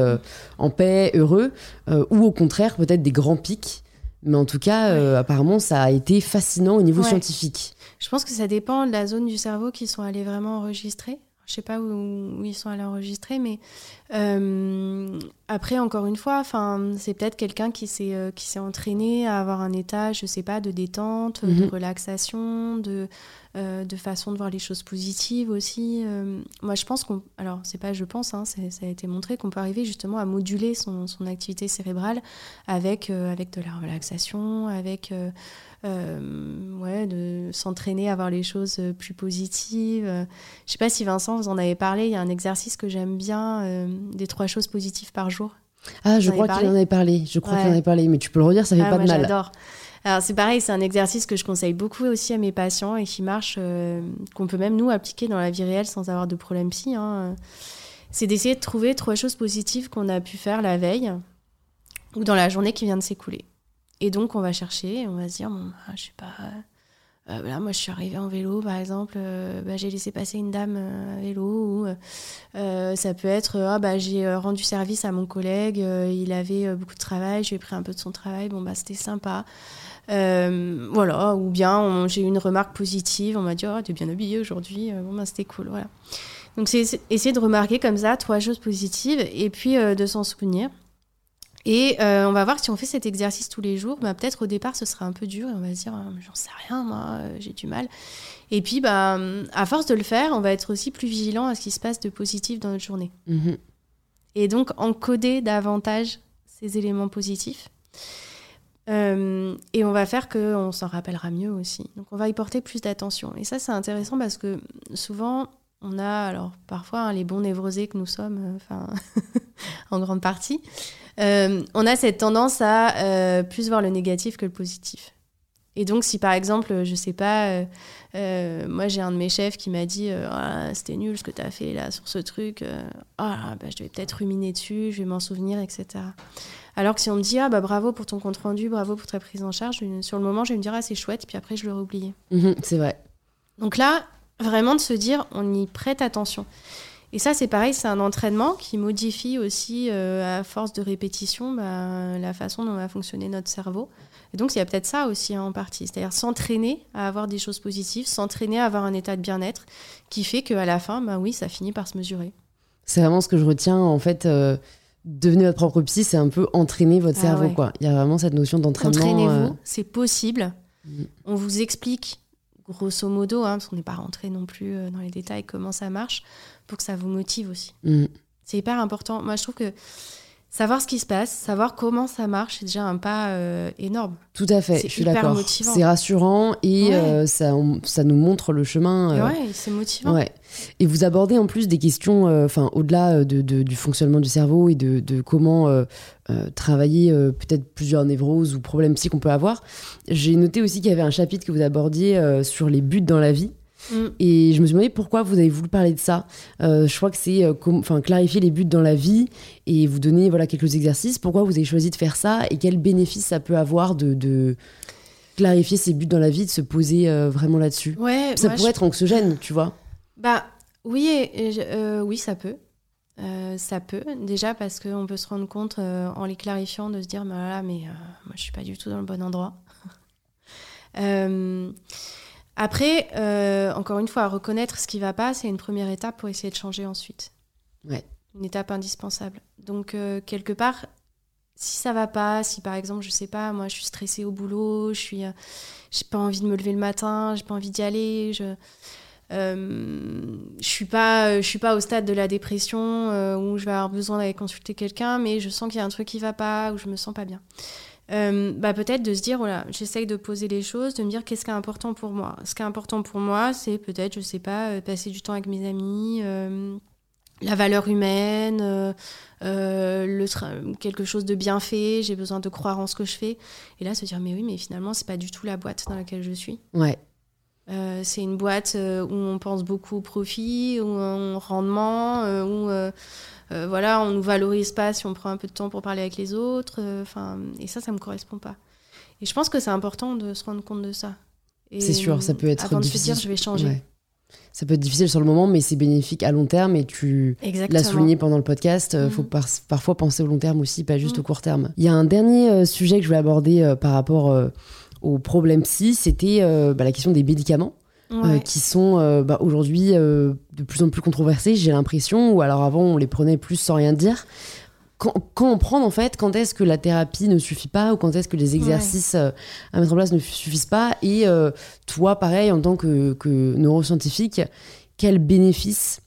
en paix, heureux, ou au contraire, peut-être des grands pics. Mais en tout cas, apparemment, ça a été fascinant au niveau scientifique.
Je pense que ça dépend de la zone du cerveau qui sont allés vraiment enregistrer. Je sais pas où, où ils sont allés enregistrer, mais euh, après, encore une fois, enfin, c'est peut-être quelqu'un qui s'est euh, qui s'est entraîné à avoir un état, je sais pas, de détente, de
Mhm.
relaxation, de euh, de façon de voir les choses positives aussi. Moi, je pense qu'on, alors c'est pas je pense, hein, ça a été montré qu'on peut arriver justement à moduler son, son activité cérébrale avec avec de la relaxation, avec euh, ouais, de s'entraîner à voir les choses euh, plus positives. Euh, Je sais pas si Vincent, vous en avez parlé, il y a un exercice que j'aime bien, euh, des trois choses positives par jour.
Ah, je
Vous
crois qu'il en avait parlé. Je crois
Ouais.
qu'il en avait parlé, mais tu peux le redire, ça fait
Ah,
pas de mal.
j'adore. Alors c'est pareil, c'est un exercice que je conseille beaucoup aussi à mes patients et qui marche, euh, qu'on peut même nous appliquer dans la vie réelle sans avoir de problème psy. hein. C'est d'essayer de trouver trois choses positives qu'on a pu faire la veille ou dans la journée qui vient de s'écouler. Et donc on va chercher, on va se dire, bon, bah, je sais pas, euh, moi je suis arrivée en vélo par exemple, euh, bah, j'ai laissé passer une dame euh, à vélo ou ça peut être, ah bah j'ai rendu service à mon collègue, il avait beaucoup de travail, j'ai pris un peu de son travail, bon bah c'était sympa. Voilà, ou bien j'ai eu une remarque positive, on m'a dit, oh t'es bien habillée aujourd'hui, bon bah c'était cool, voilà. Donc c'est essayer de remarquer comme ça trois choses positives et puis de s'en souvenir. Et euh, on va voir si on fait cet exercice tous les jours, bah, peut-être au départ ce sera un peu dur et on va se dire Ah, j'en sais rien moi, euh, j'ai du mal. Et puis bah, à force de le faire, on va être aussi plus vigilant à ce qui se passe de positif dans notre journée.
Mhm.
Et donc encoder davantage ces éléments positifs. Euh, et on va faire qu'on s'en rappellera mieux aussi. Donc on va y porter plus d'attention. Et ça c'est intéressant parce que souvent on a, alors parfois hein, les bons névrosés que nous sommes, euh, enfin *laughs* en grande partie, euh, on a cette tendance à euh, plus voir le négatif que le positif. Et donc, si par exemple, je sais pas, euh, moi j'ai un de mes chefs qui m'a dit Ah, c'était nul ce que tu as fait là sur ce truc, ah, bah, je vais peut-être ruminer dessus, je vais m'en souvenir, etc. Alors que si on me dit Ah, bah bravo pour ton compte rendu, bravo pour ta prise en charge, sur le moment, je vais me dire Ah, c'est chouette, puis après, je l'aurai oublié.
Mhm, c'est vrai.
Donc là, vraiment de se dire, on y prête attention. Et ça, c'est pareil, c'est un entraînement qui modifie aussi, euh, à force de répétition, bah, la façon dont va fonctionner notre cerveau. Et donc, il y a peut-être ça aussi hein, en partie, c'est-à-dire s'entraîner à avoir des choses positives, s'entraîner à avoir un état de bien-être qui fait qu'à la fin, bah oui, ça finit par se mesurer.
C'est vraiment ce que je retiens. En fait, euh, devenez votre propre psy, c'est un peu entraîner votre
Ah
cerveau.
ouais.
quoi. Il y a vraiment cette notion d'entraînement.
Entraînez-vous,
euh,
c'est possible.
Mm.
On vous explique, grosso modo, hein, parce qu'on n'est pas rentré non plus euh, dans les détails, comment ça marche, pour que ça vous motive aussi.
mhm.
C'est hyper important. Moi, je trouve que savoir ce qui se passe, savoir comment ça marche, c'est déjà un pas euh, énorme.
Tout à fait, je suis d'accord. C'est rassurant et
Ouais.
euh, ça, on- ça nous montre le chemin. Euh,
ouais, c'est motivant.
Ouais. Et vous abordez en plus des questions, euh, enfin au-delà de, de- du fonctionnement du cerveau et de, de comment travailler peut-être plusieurs névroses ou problèmes psy qu'on peut avoir. J'ai noté aussi qu'il y avait un chapitre que vous abordiez sur les buts dans la vie.
Mm.
Et je me suis demandé pourquoi vous avez voulu parler de ça. Euh, je crois que c'est euh, enfin clarifier les buts dans la vie et vous donner voilà quelques exercices. Pourquoi vous avez choisi de faire ça et quel bénéfice ça peut avoir de, de clarifier ses buts dans la vie, de se poser euh, vraiment là-dessus?
Ouais,
Ça pourrait
je-
être anxiogène, tu vois.
Bah oui, et- et je- oui, ça peut. ça peut, déjà parce qu'on peut se rendre compte en les clarifiant de se dire, bah là, mais moi je suis pas du tout dans le bon endroit. *laughs* après, encore une fois, reconnaître ce qui va pas, c'est une première étape pour essayer de changer ensuite.
Ouais.
Une étape indispensable. Donc, quelque part, si ça va pas, si par exemple, je sais pas, moi je suis stressée au boulot, je suis, euh, j'ai pas envie de me lever le matin, j'ai pas envie d'y aller, je, euh, je suis pas, je suis pas au stade de la dépression euh, où je vais avoir besoin d'aller consulter quelqu'un, mais je sens qu'il y a un truc qui va pas, ou je me sens pas bien. Bah peut-être de se dire voilà j'essaye de poser les choses de me dire qu'est-ce qui est important pour moi ce qui est important pour moi c'est peut-être je sais pas passer du temps avec mes amis la valeur humaine, euh, euh, le quelque chose de bien fait, j'ai besoin de croire en ce que je fais. Et là, se dire, mais oui, mais finalement, c'est pas du tout la boîte dans laquelle je suis.
Ouais.
Euh, c'est une boîte où on pense beaucoup au profit, où on rendement, où voilà, on nous valorise pas si on prend un peu de temps pour parler avec les autres. Enfin, et ça, ça me correspond pas. Et je pense que c'est important de se rendre compte de ça.
C'est sûr, ça peut être
avant
difficile.
de se dire, je vais changer
ça peut être difficile sur le moment, mais c'est bénéfique à long terme. Et tu l'as souligné pendant le podcast, il euh, faut mhm. parfois penser au long terme aussi, pas juste au mhm. court terme. Il y a un dernier euh, sujet que je voulais aborder euh, par rapport au problème psy, c'était bah, la question des médicaments. qui sont bah, aujourd'hui de plus en plus controversés, j'ai l'impression, ou alors avant on les prenait plus sans rien dire. Quand, quand, on prend en fait, quand est-ce que la thérapie ne suffit pas ou quand est-ce que les exercices euh, à mettre en place ne suffisent pas? Et euh, toi, pareil, en tant que, neuroscientifique, quel bénéfice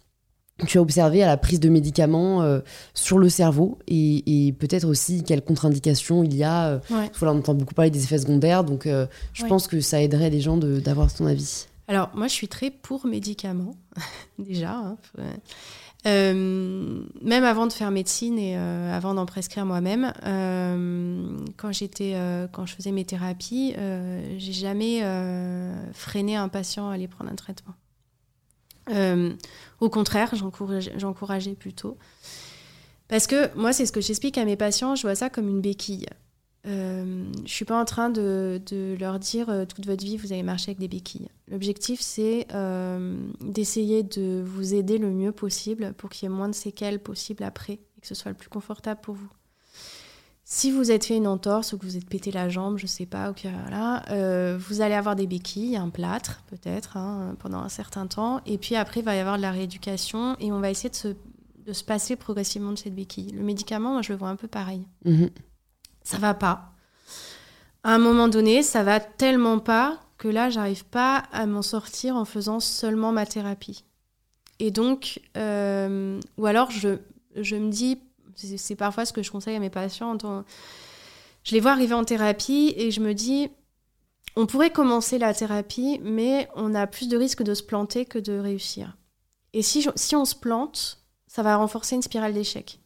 tu as observé à la prise de médicaments euh, sur le cerveau et, peut-être aussi quelles contre-indications il y a. on entend beaucoup parler des effets secondaires, donc je pense que ça aiderait les gens d'avoir ton avis.
Alors, moi, je suis très pour médicaments, *laughs* déjà. Hein, euh, même avant de faire médecine et euh, avant d'en prescrire moi-même, euh, quand j'étais, quand je faisais mes thérapies, j'ai jamais freiné un patient à aller prendre un traitement. Au contraire, j'encourageais plutôt. Parce que moi, c'est ce que j'explique à mes patients, je vois ça comme une béquille. Euh, je suis pas en train de, de leur dire euh, toute votre vie vous allez marcher avec des béquilles. L'objectif c'est euh, d'essayer de vous aider le mieux possible pour qu'il y ait moins de séquelles possibles après et que ce soit le plus confortable pour vous. Si vous êtes fait une entorse ou que vous êtes pété la jambe, je sais pas, ou que, voilà, euh, vous allez avoir des béquilles, un plâtre peut-être hein, pendant un certain temps, et puis après il va y avoir de la rééducation et on va essayer de se, de se passer progressivement de cette béquille. Le médicament, moi je le vois un peu pareil. Mhm ça va pas. À un moment donné, ça va tellement pas que là, j'arrive pas à m'en sortir en faisant seulement ma thérapie. Et donc, euh, ou alors je, je me dis, c'est parfois ce que je conseille à mes patients, je les vois arriver en thérapie et je me dis, on pourrait commencer la thérapie, mais on a plus de risques de se planter que de réussir. Et si, si on se plante, ça va renforcer une spirale d'échec.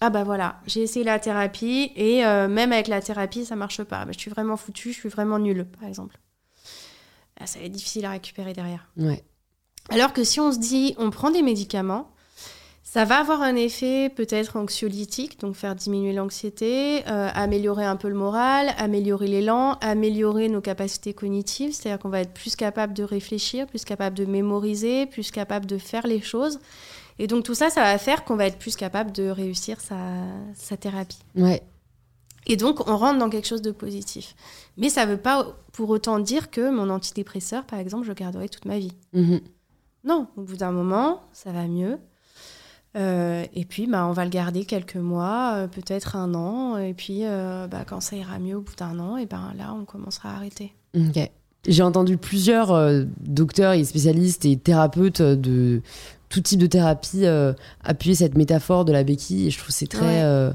Ah bah voilà, j'ai essayé la thérapie et euh, même avec la thérapie, ça marche pas. Bah, je suis vraiment foutue, je suis vraiment nulle, par exemple. Là, ça va être difficile à récupérer derrière.
Ouais.
Alors que si on se dit, on prend des médicaments, ça va avoir un effet peut-être anxiolytique, donc faire diminuer l'anxiété, euh, améliorer un peu le moral, améliorer l'élan, améliorer nos capacités cognitives, c'est-à-dire qu'on va être plus capable de réfléchir, plus capable de mémoriser, plus capable de faire les choses. Et donc tout ça, ça va faire qu'on va être plus capable de réussir sa, sa thérapie.
Ouais.
Et donc on rentre dans quelque chose de positif. Mais ça ne veut pas pour autant dire que mon antidépresseur, par exemple, je garderai toute ma vie.
Mhm.
Non, au bout d'un moment, ça va mieux. Euh, et puis, bah, on va le garder quelques mois, euh, peut-être un an. Et puis, euh, bah, quand ça ira mieux au bout d'un an, et ben là, on commencera à arrêter.
Ok. J'ai entendu plusieurs docteurs et spécialistes et thérapeutes de, tout type de thérapie euh, appuyer cette métaphore de la béquille. Et je trouve c'est très. Euh,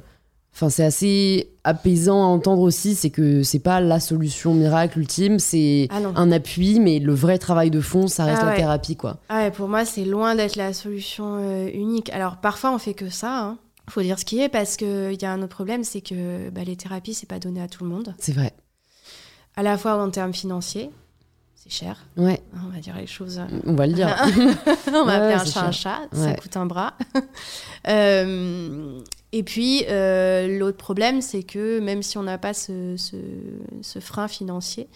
enfin, c'est assez apaisant à entendre aussi, c'est que c'est pas la solution miracle ultime, c'est ah un appui, mais le vrai travail de fond, ça reste ah la thérapie, quoi.
Ah pour moi, c'est loin d'être la solution euh, unique. Alors parfois, on fait que ça. Hein. Faut dire ce qui est, parce qu'il y a un autre problème, c'est que bah, les thérapies, c'est pas donné à tout le monde.
C'est vrai.
À la fois en termes financiers, c'est cher.
Ouais.
On va dire les choses.
On va le dire. *laughs*
on va appeler un chat un chat, ça coûte un bras. *laughs* euh, et puis, euh, l'autre problème, c'est que même si on n'a pas ce, ce, ce, frein financier,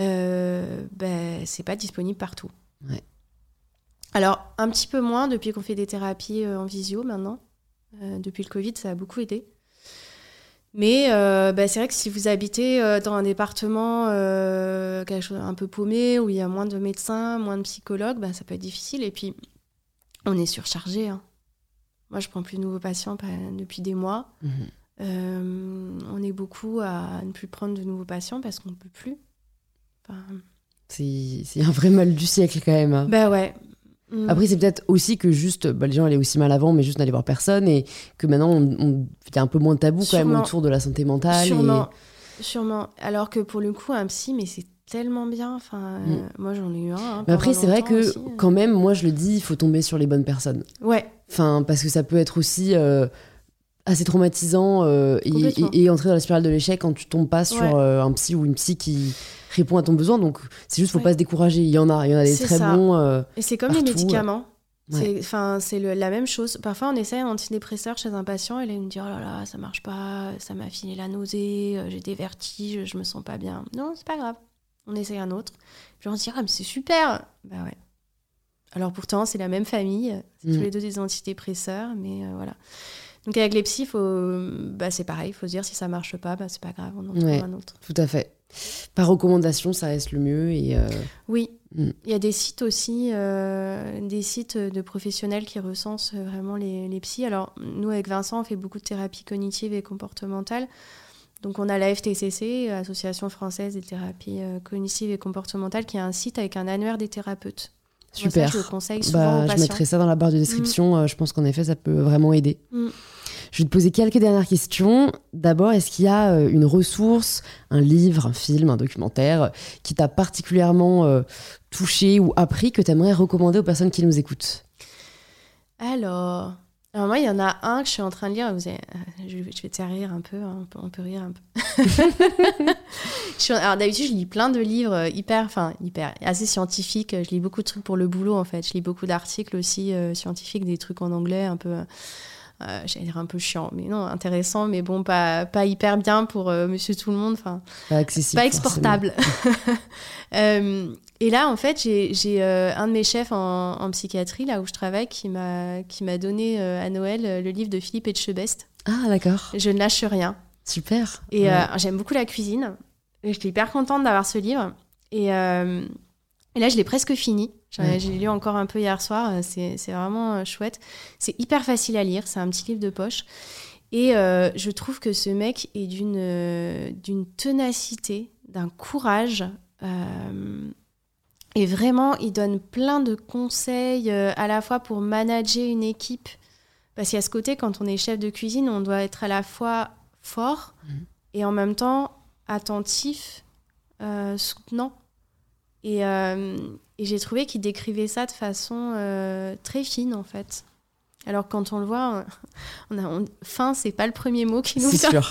euh, ben, c'est pas disponible partout.
Ouais.
Alors, un petit peu moins depuis qu'on fait des thérapies en visio maintenant. depuis le Covid, ça a beaucoup aidé. Mais bah, c'est vrai que si vous habitez dans un département quelque chose un peu paumé, où il y a moins de médecins, moins de psychologues, bah, ça peut être difficile. Et puis, on est surchargé. Hein. Moi, je prends plus de nouveaux patients depuis des mois. Mhm. Euh, on est beaucoup à ne plus prendre de nouveaux patients parce qu'on ne peut plus.
C'est un vrai mal du siècle quand même. Hein.
Bah ouais.
Mm. Après, c'est peut-être aussi que juste, bah, les gens allaient aussi mal avant, mais juste n'allaient voir personne et que maintenant, il y a un peu moins de tabou quand même autour de la santé mentale.
Sûrement. Sûrement. Alors que pour le coup, un psy, mais c'est tellement bien. Enfin, mm. moi, j'en ai eu un. Hein,
mais après, c'est vrai que quand même, moi, je le dis, il faut tomber sur les bonnes personnes.
Ouais.
Enfin, parce que ça peut être aussi. Euh, assez traumatisant euh, et, entrer dans la spirale de l'échec quand tu tombes pas sur euh, un psy ou une psy qui répond à ton besoin. Donc c'est juste, faut pas se décourager. Il y en a, il y en a des très bons. Euh,
et c'est comme les médicaments. Enfin, c'est la même chose. Parfois, on essaie un antidépresseur chez un patient et là, il me dit Oh là là, ça marche pas, ça m'a filé la nausée, j'ai des vertiges, je me sens pas bien. Non, c'est pas grave. On essaye un autre. Puis on se dit Ah, mais c'est super Bah ouais. Alors pourtant, c'est la même famille, c'est tous mm. les deux des antidépresseurs, mais voilà. Donc avec les psys, bah, c'est pareil, il faut se dire si ça marche pas, bah, c'est pas grave, on en trouve un autre.
Tout à fait. Par recommandation, ça reste le mieux. Et euh,
Oui, mm. il y a des sites aussi, euh, des sites de professionnels qui recensent vraiment les, les psys. Alors nous, avec Vincent, on fait beaucoup de thérapie cognitive et comportementale. Donc on a la FTCC, Association française des thérapies euh, cognitives et comportementales, qui est un site avec un annuaire des thérapeutes.
Super. je, conseille bah, je mettrai ça dans la barre de description. Mm. je pense qu'en effet, ça peut vraiment aider. Mm. Je vais te poser quelques dernières questions. D'abord, est-ce qu'il y a euh, une ressource, un livre, un film, un documentaire qui t'a particulièrement euh, touché ou appris que tu aimerais recommander aux personnes qui nous écoutent?
Alors, moi, il y en a un que je suis en train de lire. Euh, je, vais te faire rire un peu, hein, on, peut, rire un peu. *laughs* alors d'habitude, je lis plein de livres hyper, enfin hyper, assez scientifiques. Je lis beaucoup de trucs pour le boulot en fait. Je lis beaucoup d'articles aussi scientifiques, des trucs en anglais un peu euh, j'allais dire un peu chiant, mais non, intéressant, mais bon, pas, pas hyper bien pour euh, monsieur tout le monde, enfin,
pas, accessible,
pas exportable. *laughs* Euh, et là, en fait, j'ai un de mes chefs en, en, psychiatrie, là où je travaille, qui m'a donné à Noël le livre de Philippe Etchebest.
Ah, d'accord.
Je ne lâche rien.
Super.
Et j'aime beaucoup la cuisine. Et j'étais hyper contente d'avoir ce livre. Et, et là, je l'ai presque fini. J'ai lu encore un peu hier soir, euh, c'est vraiment euh, chouette. C'est hyper facile à lire, c'est un petit livre de poche. Et euh, je trouve que ce mec est d'une ténacité, d'un courage. et vraiment, il donne plein de conseils à la fois pour manager une équipe. Parce qu'à ce côté, quand on est chef de cuisine, on doit être à la fois fort mmh. et en même temps attentif, soutenant. Et, et j'ai trouvé qu'il décrivait ça de façon euh, très fine, en fait. Alors quand on le voit, on a, fin, c'est pas le premier mot qui nous vient. Sûr.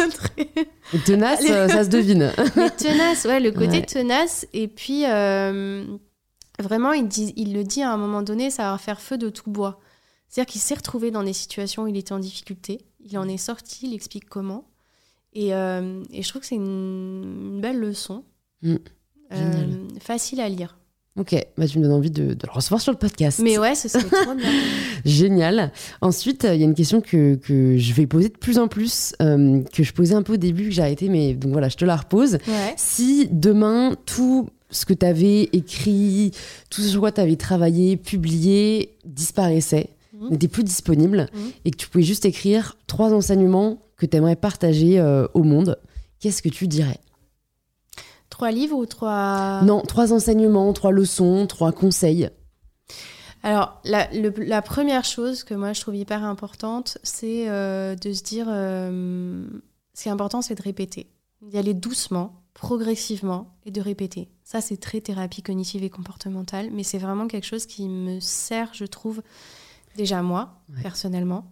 tenace, euh, ça se devine. *laughs*
Mais tenace, ouais, le côté tenace. Et puis, euh, vraiment, il, dit, il le dit à un moment donné, ça va faire feu de tout bois. C'est-à-dire qu'il s'est retrouvé dans des situations où il était en difficulté. Il en est sorti, il explique comment. Et, et je trouve que c'est une, belle leçon. Mm. Facile à lire.
Ok, bah, tu me donnes envie de, le recevoir sur le podcast.
Mais ouais, ce serait trop bien. *laughs*
Génial. Ensuite, il y a une question que, que, je vais poser de plus en plus, euh, que je posais un peu au début, que j'ai arrêté, mais donc voilà, je te la repose. Si demain, tout ce que tu avais écrit, tout ce sur quoi tu avais travaillé, publié, disparaissait, mhm. n'était plus disponible, mhm. et que tu pouvais juste écrire trois enseignements que tu aimerais partager euh, au monde, qu'est-ce que tu dirais?
Trois livres ou trois...
Non, trois enseignements, trois leçons, trois conseils.
Alors, la, première chose que moi je trouve hyper importante, c'est euh, de se dire, euh, ce qui est important, c'est de répéter. D'y aller doucement, progressivement, et de répéter. Ça, c'est très thérapie cognitive et comportementale, mais c'est vraiment quelque chose qui me sert, je trouve, déjà moi, personnellement.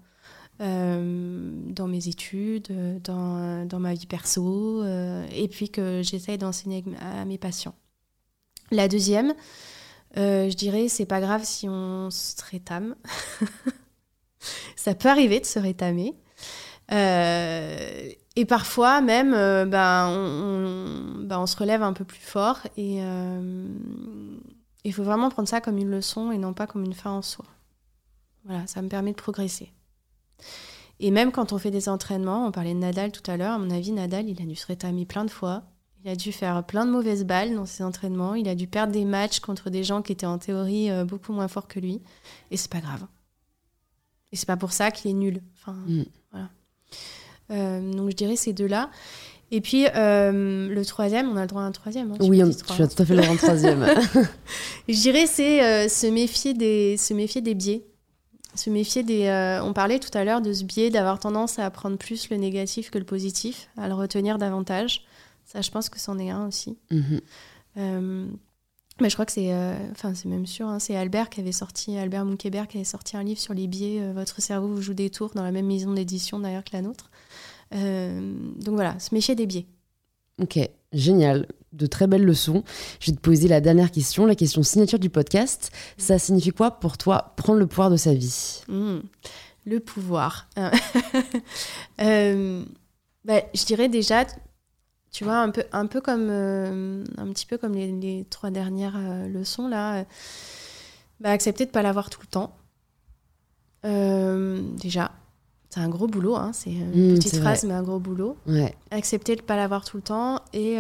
Euh, dans mes études, dans, dans, ma vie perso, euh, et puis que j'essaye d'enseigner à mes patients. La deuxième, euh, je dirais, c'est pas grave si on se rétame. *laughs* Ça peut arriver de se rétamer. et parfois même, ben, on, ben, on, se relève un peu plus fort et, il faut vraiment prendre ça comme une leçon et non pas comme une fin en soi. Voilà, ça me permet de progresser. Et même quand on fait des entraînements, on parlait de Nadal tout à l'heure, à mon avis, Nadal, il a dû se rétamer plein de fois. Il a dû faire plein de mauvaises balles dans ses entraînements. Il a dû perdre des matchs contre des gens qui étaient en théorie euh, beaucoup moins forts que lui. Et c'est pas grave. Et c'est pas pour ça qu'il est nul. Enfin, mm. voilà. Euh, donc je dirais ces deux-là. Et puis euh, le troisième, on a le droit à un troisième. Hein,
oui, tu as tout à fait le droit à un troisième. *laughs*
je dirais c'est se méfier des se méfier des biais. Se méfier des. on parlait tout à l'heure de ce biais d'avoir tendance à apprendre plus le négatif que le positif, à le retenir davantage. Ça, je pense que c'en est un aussi. Mhm. Euh, mais je crois que c'est, euh, enfin c'est même sûr, hein, c'est Albert qui avait sorti, Albert Moukébert qui avait sorti un livre sur les biais. Euh, Votre cerveau vous joue des tours dans la même maison d'édition d'ailleurs que la nôtre. donc voilà, se méfier des biais.
Ok, génial. De très belles leçons. Je vais te poser la dernière question, la question signature du podcast. Ça signifie quoi pour toi prendre le pouvoir de sa vie?
Mmh. Le pouvoir. *laughs* bah, je dirais déjà tu vois, un peu, un peu comme, euh, un petit peu comme les, trois dernières euh, leçons là. Euh, bah, accepter de ne pas l'avoir tout le temps. déjà, c'est un gros boulot, hein, c'est une mmh, petite phrase, mais un gros boulot. Accepter de ne pas l'avoir tout le temps et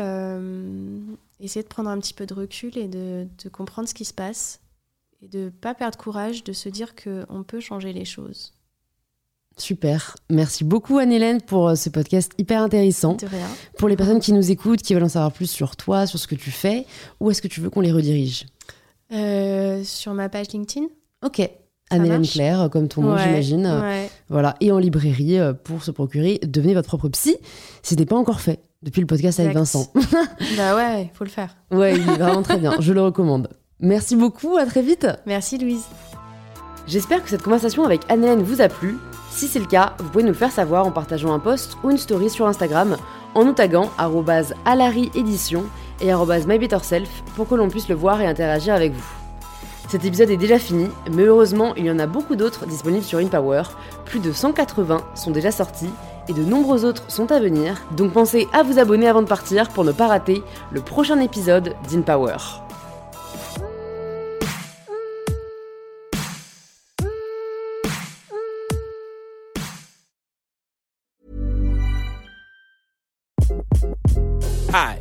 essayer de prendre un petit peu de recul et de, de comprendre ce qui se passe et de ne pas perdre courage, de se dire qu'on peut changer les choses.
Super. Merci beaucoup Anne-Hélène pour euh, ce podcast hyper intéressant.
De rien.
Pour les personnes qui nous écoutent, qui veulent en savoir plus sur toi, sur ce que tu fais, où est-ce que tu veux qu'on les redirige?
Euh, Sur ma page LinkedIn.
Ok. Anne-Hélène Claire, comme ton nom, j'imagine. Voilà. Et en librairie euh, pour se procurer Devenez votre propre psy. C'était pas encore fait depuis le podcast avec Vincent. *laughs*
bah ouais, il faut le faire.
Ouais, il est vraiment très bien. Je le recommande. Merci beaucoup. À très vite.
Merci Louise.
J'espère que cette conversation avec Anne-Hélène vous a plu. Si c'est le cas, vous pouvez nous le faire savoir en partageant un post ou une story sur Instagram en nous taguant @alariedition et @mybetterself pour que l'on puisse le voir et interagir avec vous. Cet épisode est déjà fini, mais heureusement, il y en a beaucoup d'autres disponibles sur InPower. Plus de 180 sont déjà sortis et de nombreux autres sont à venir. Donc pensez à vous abonner avant de partir pour ne pas rater le prochain épisode d'InPower.
Hi,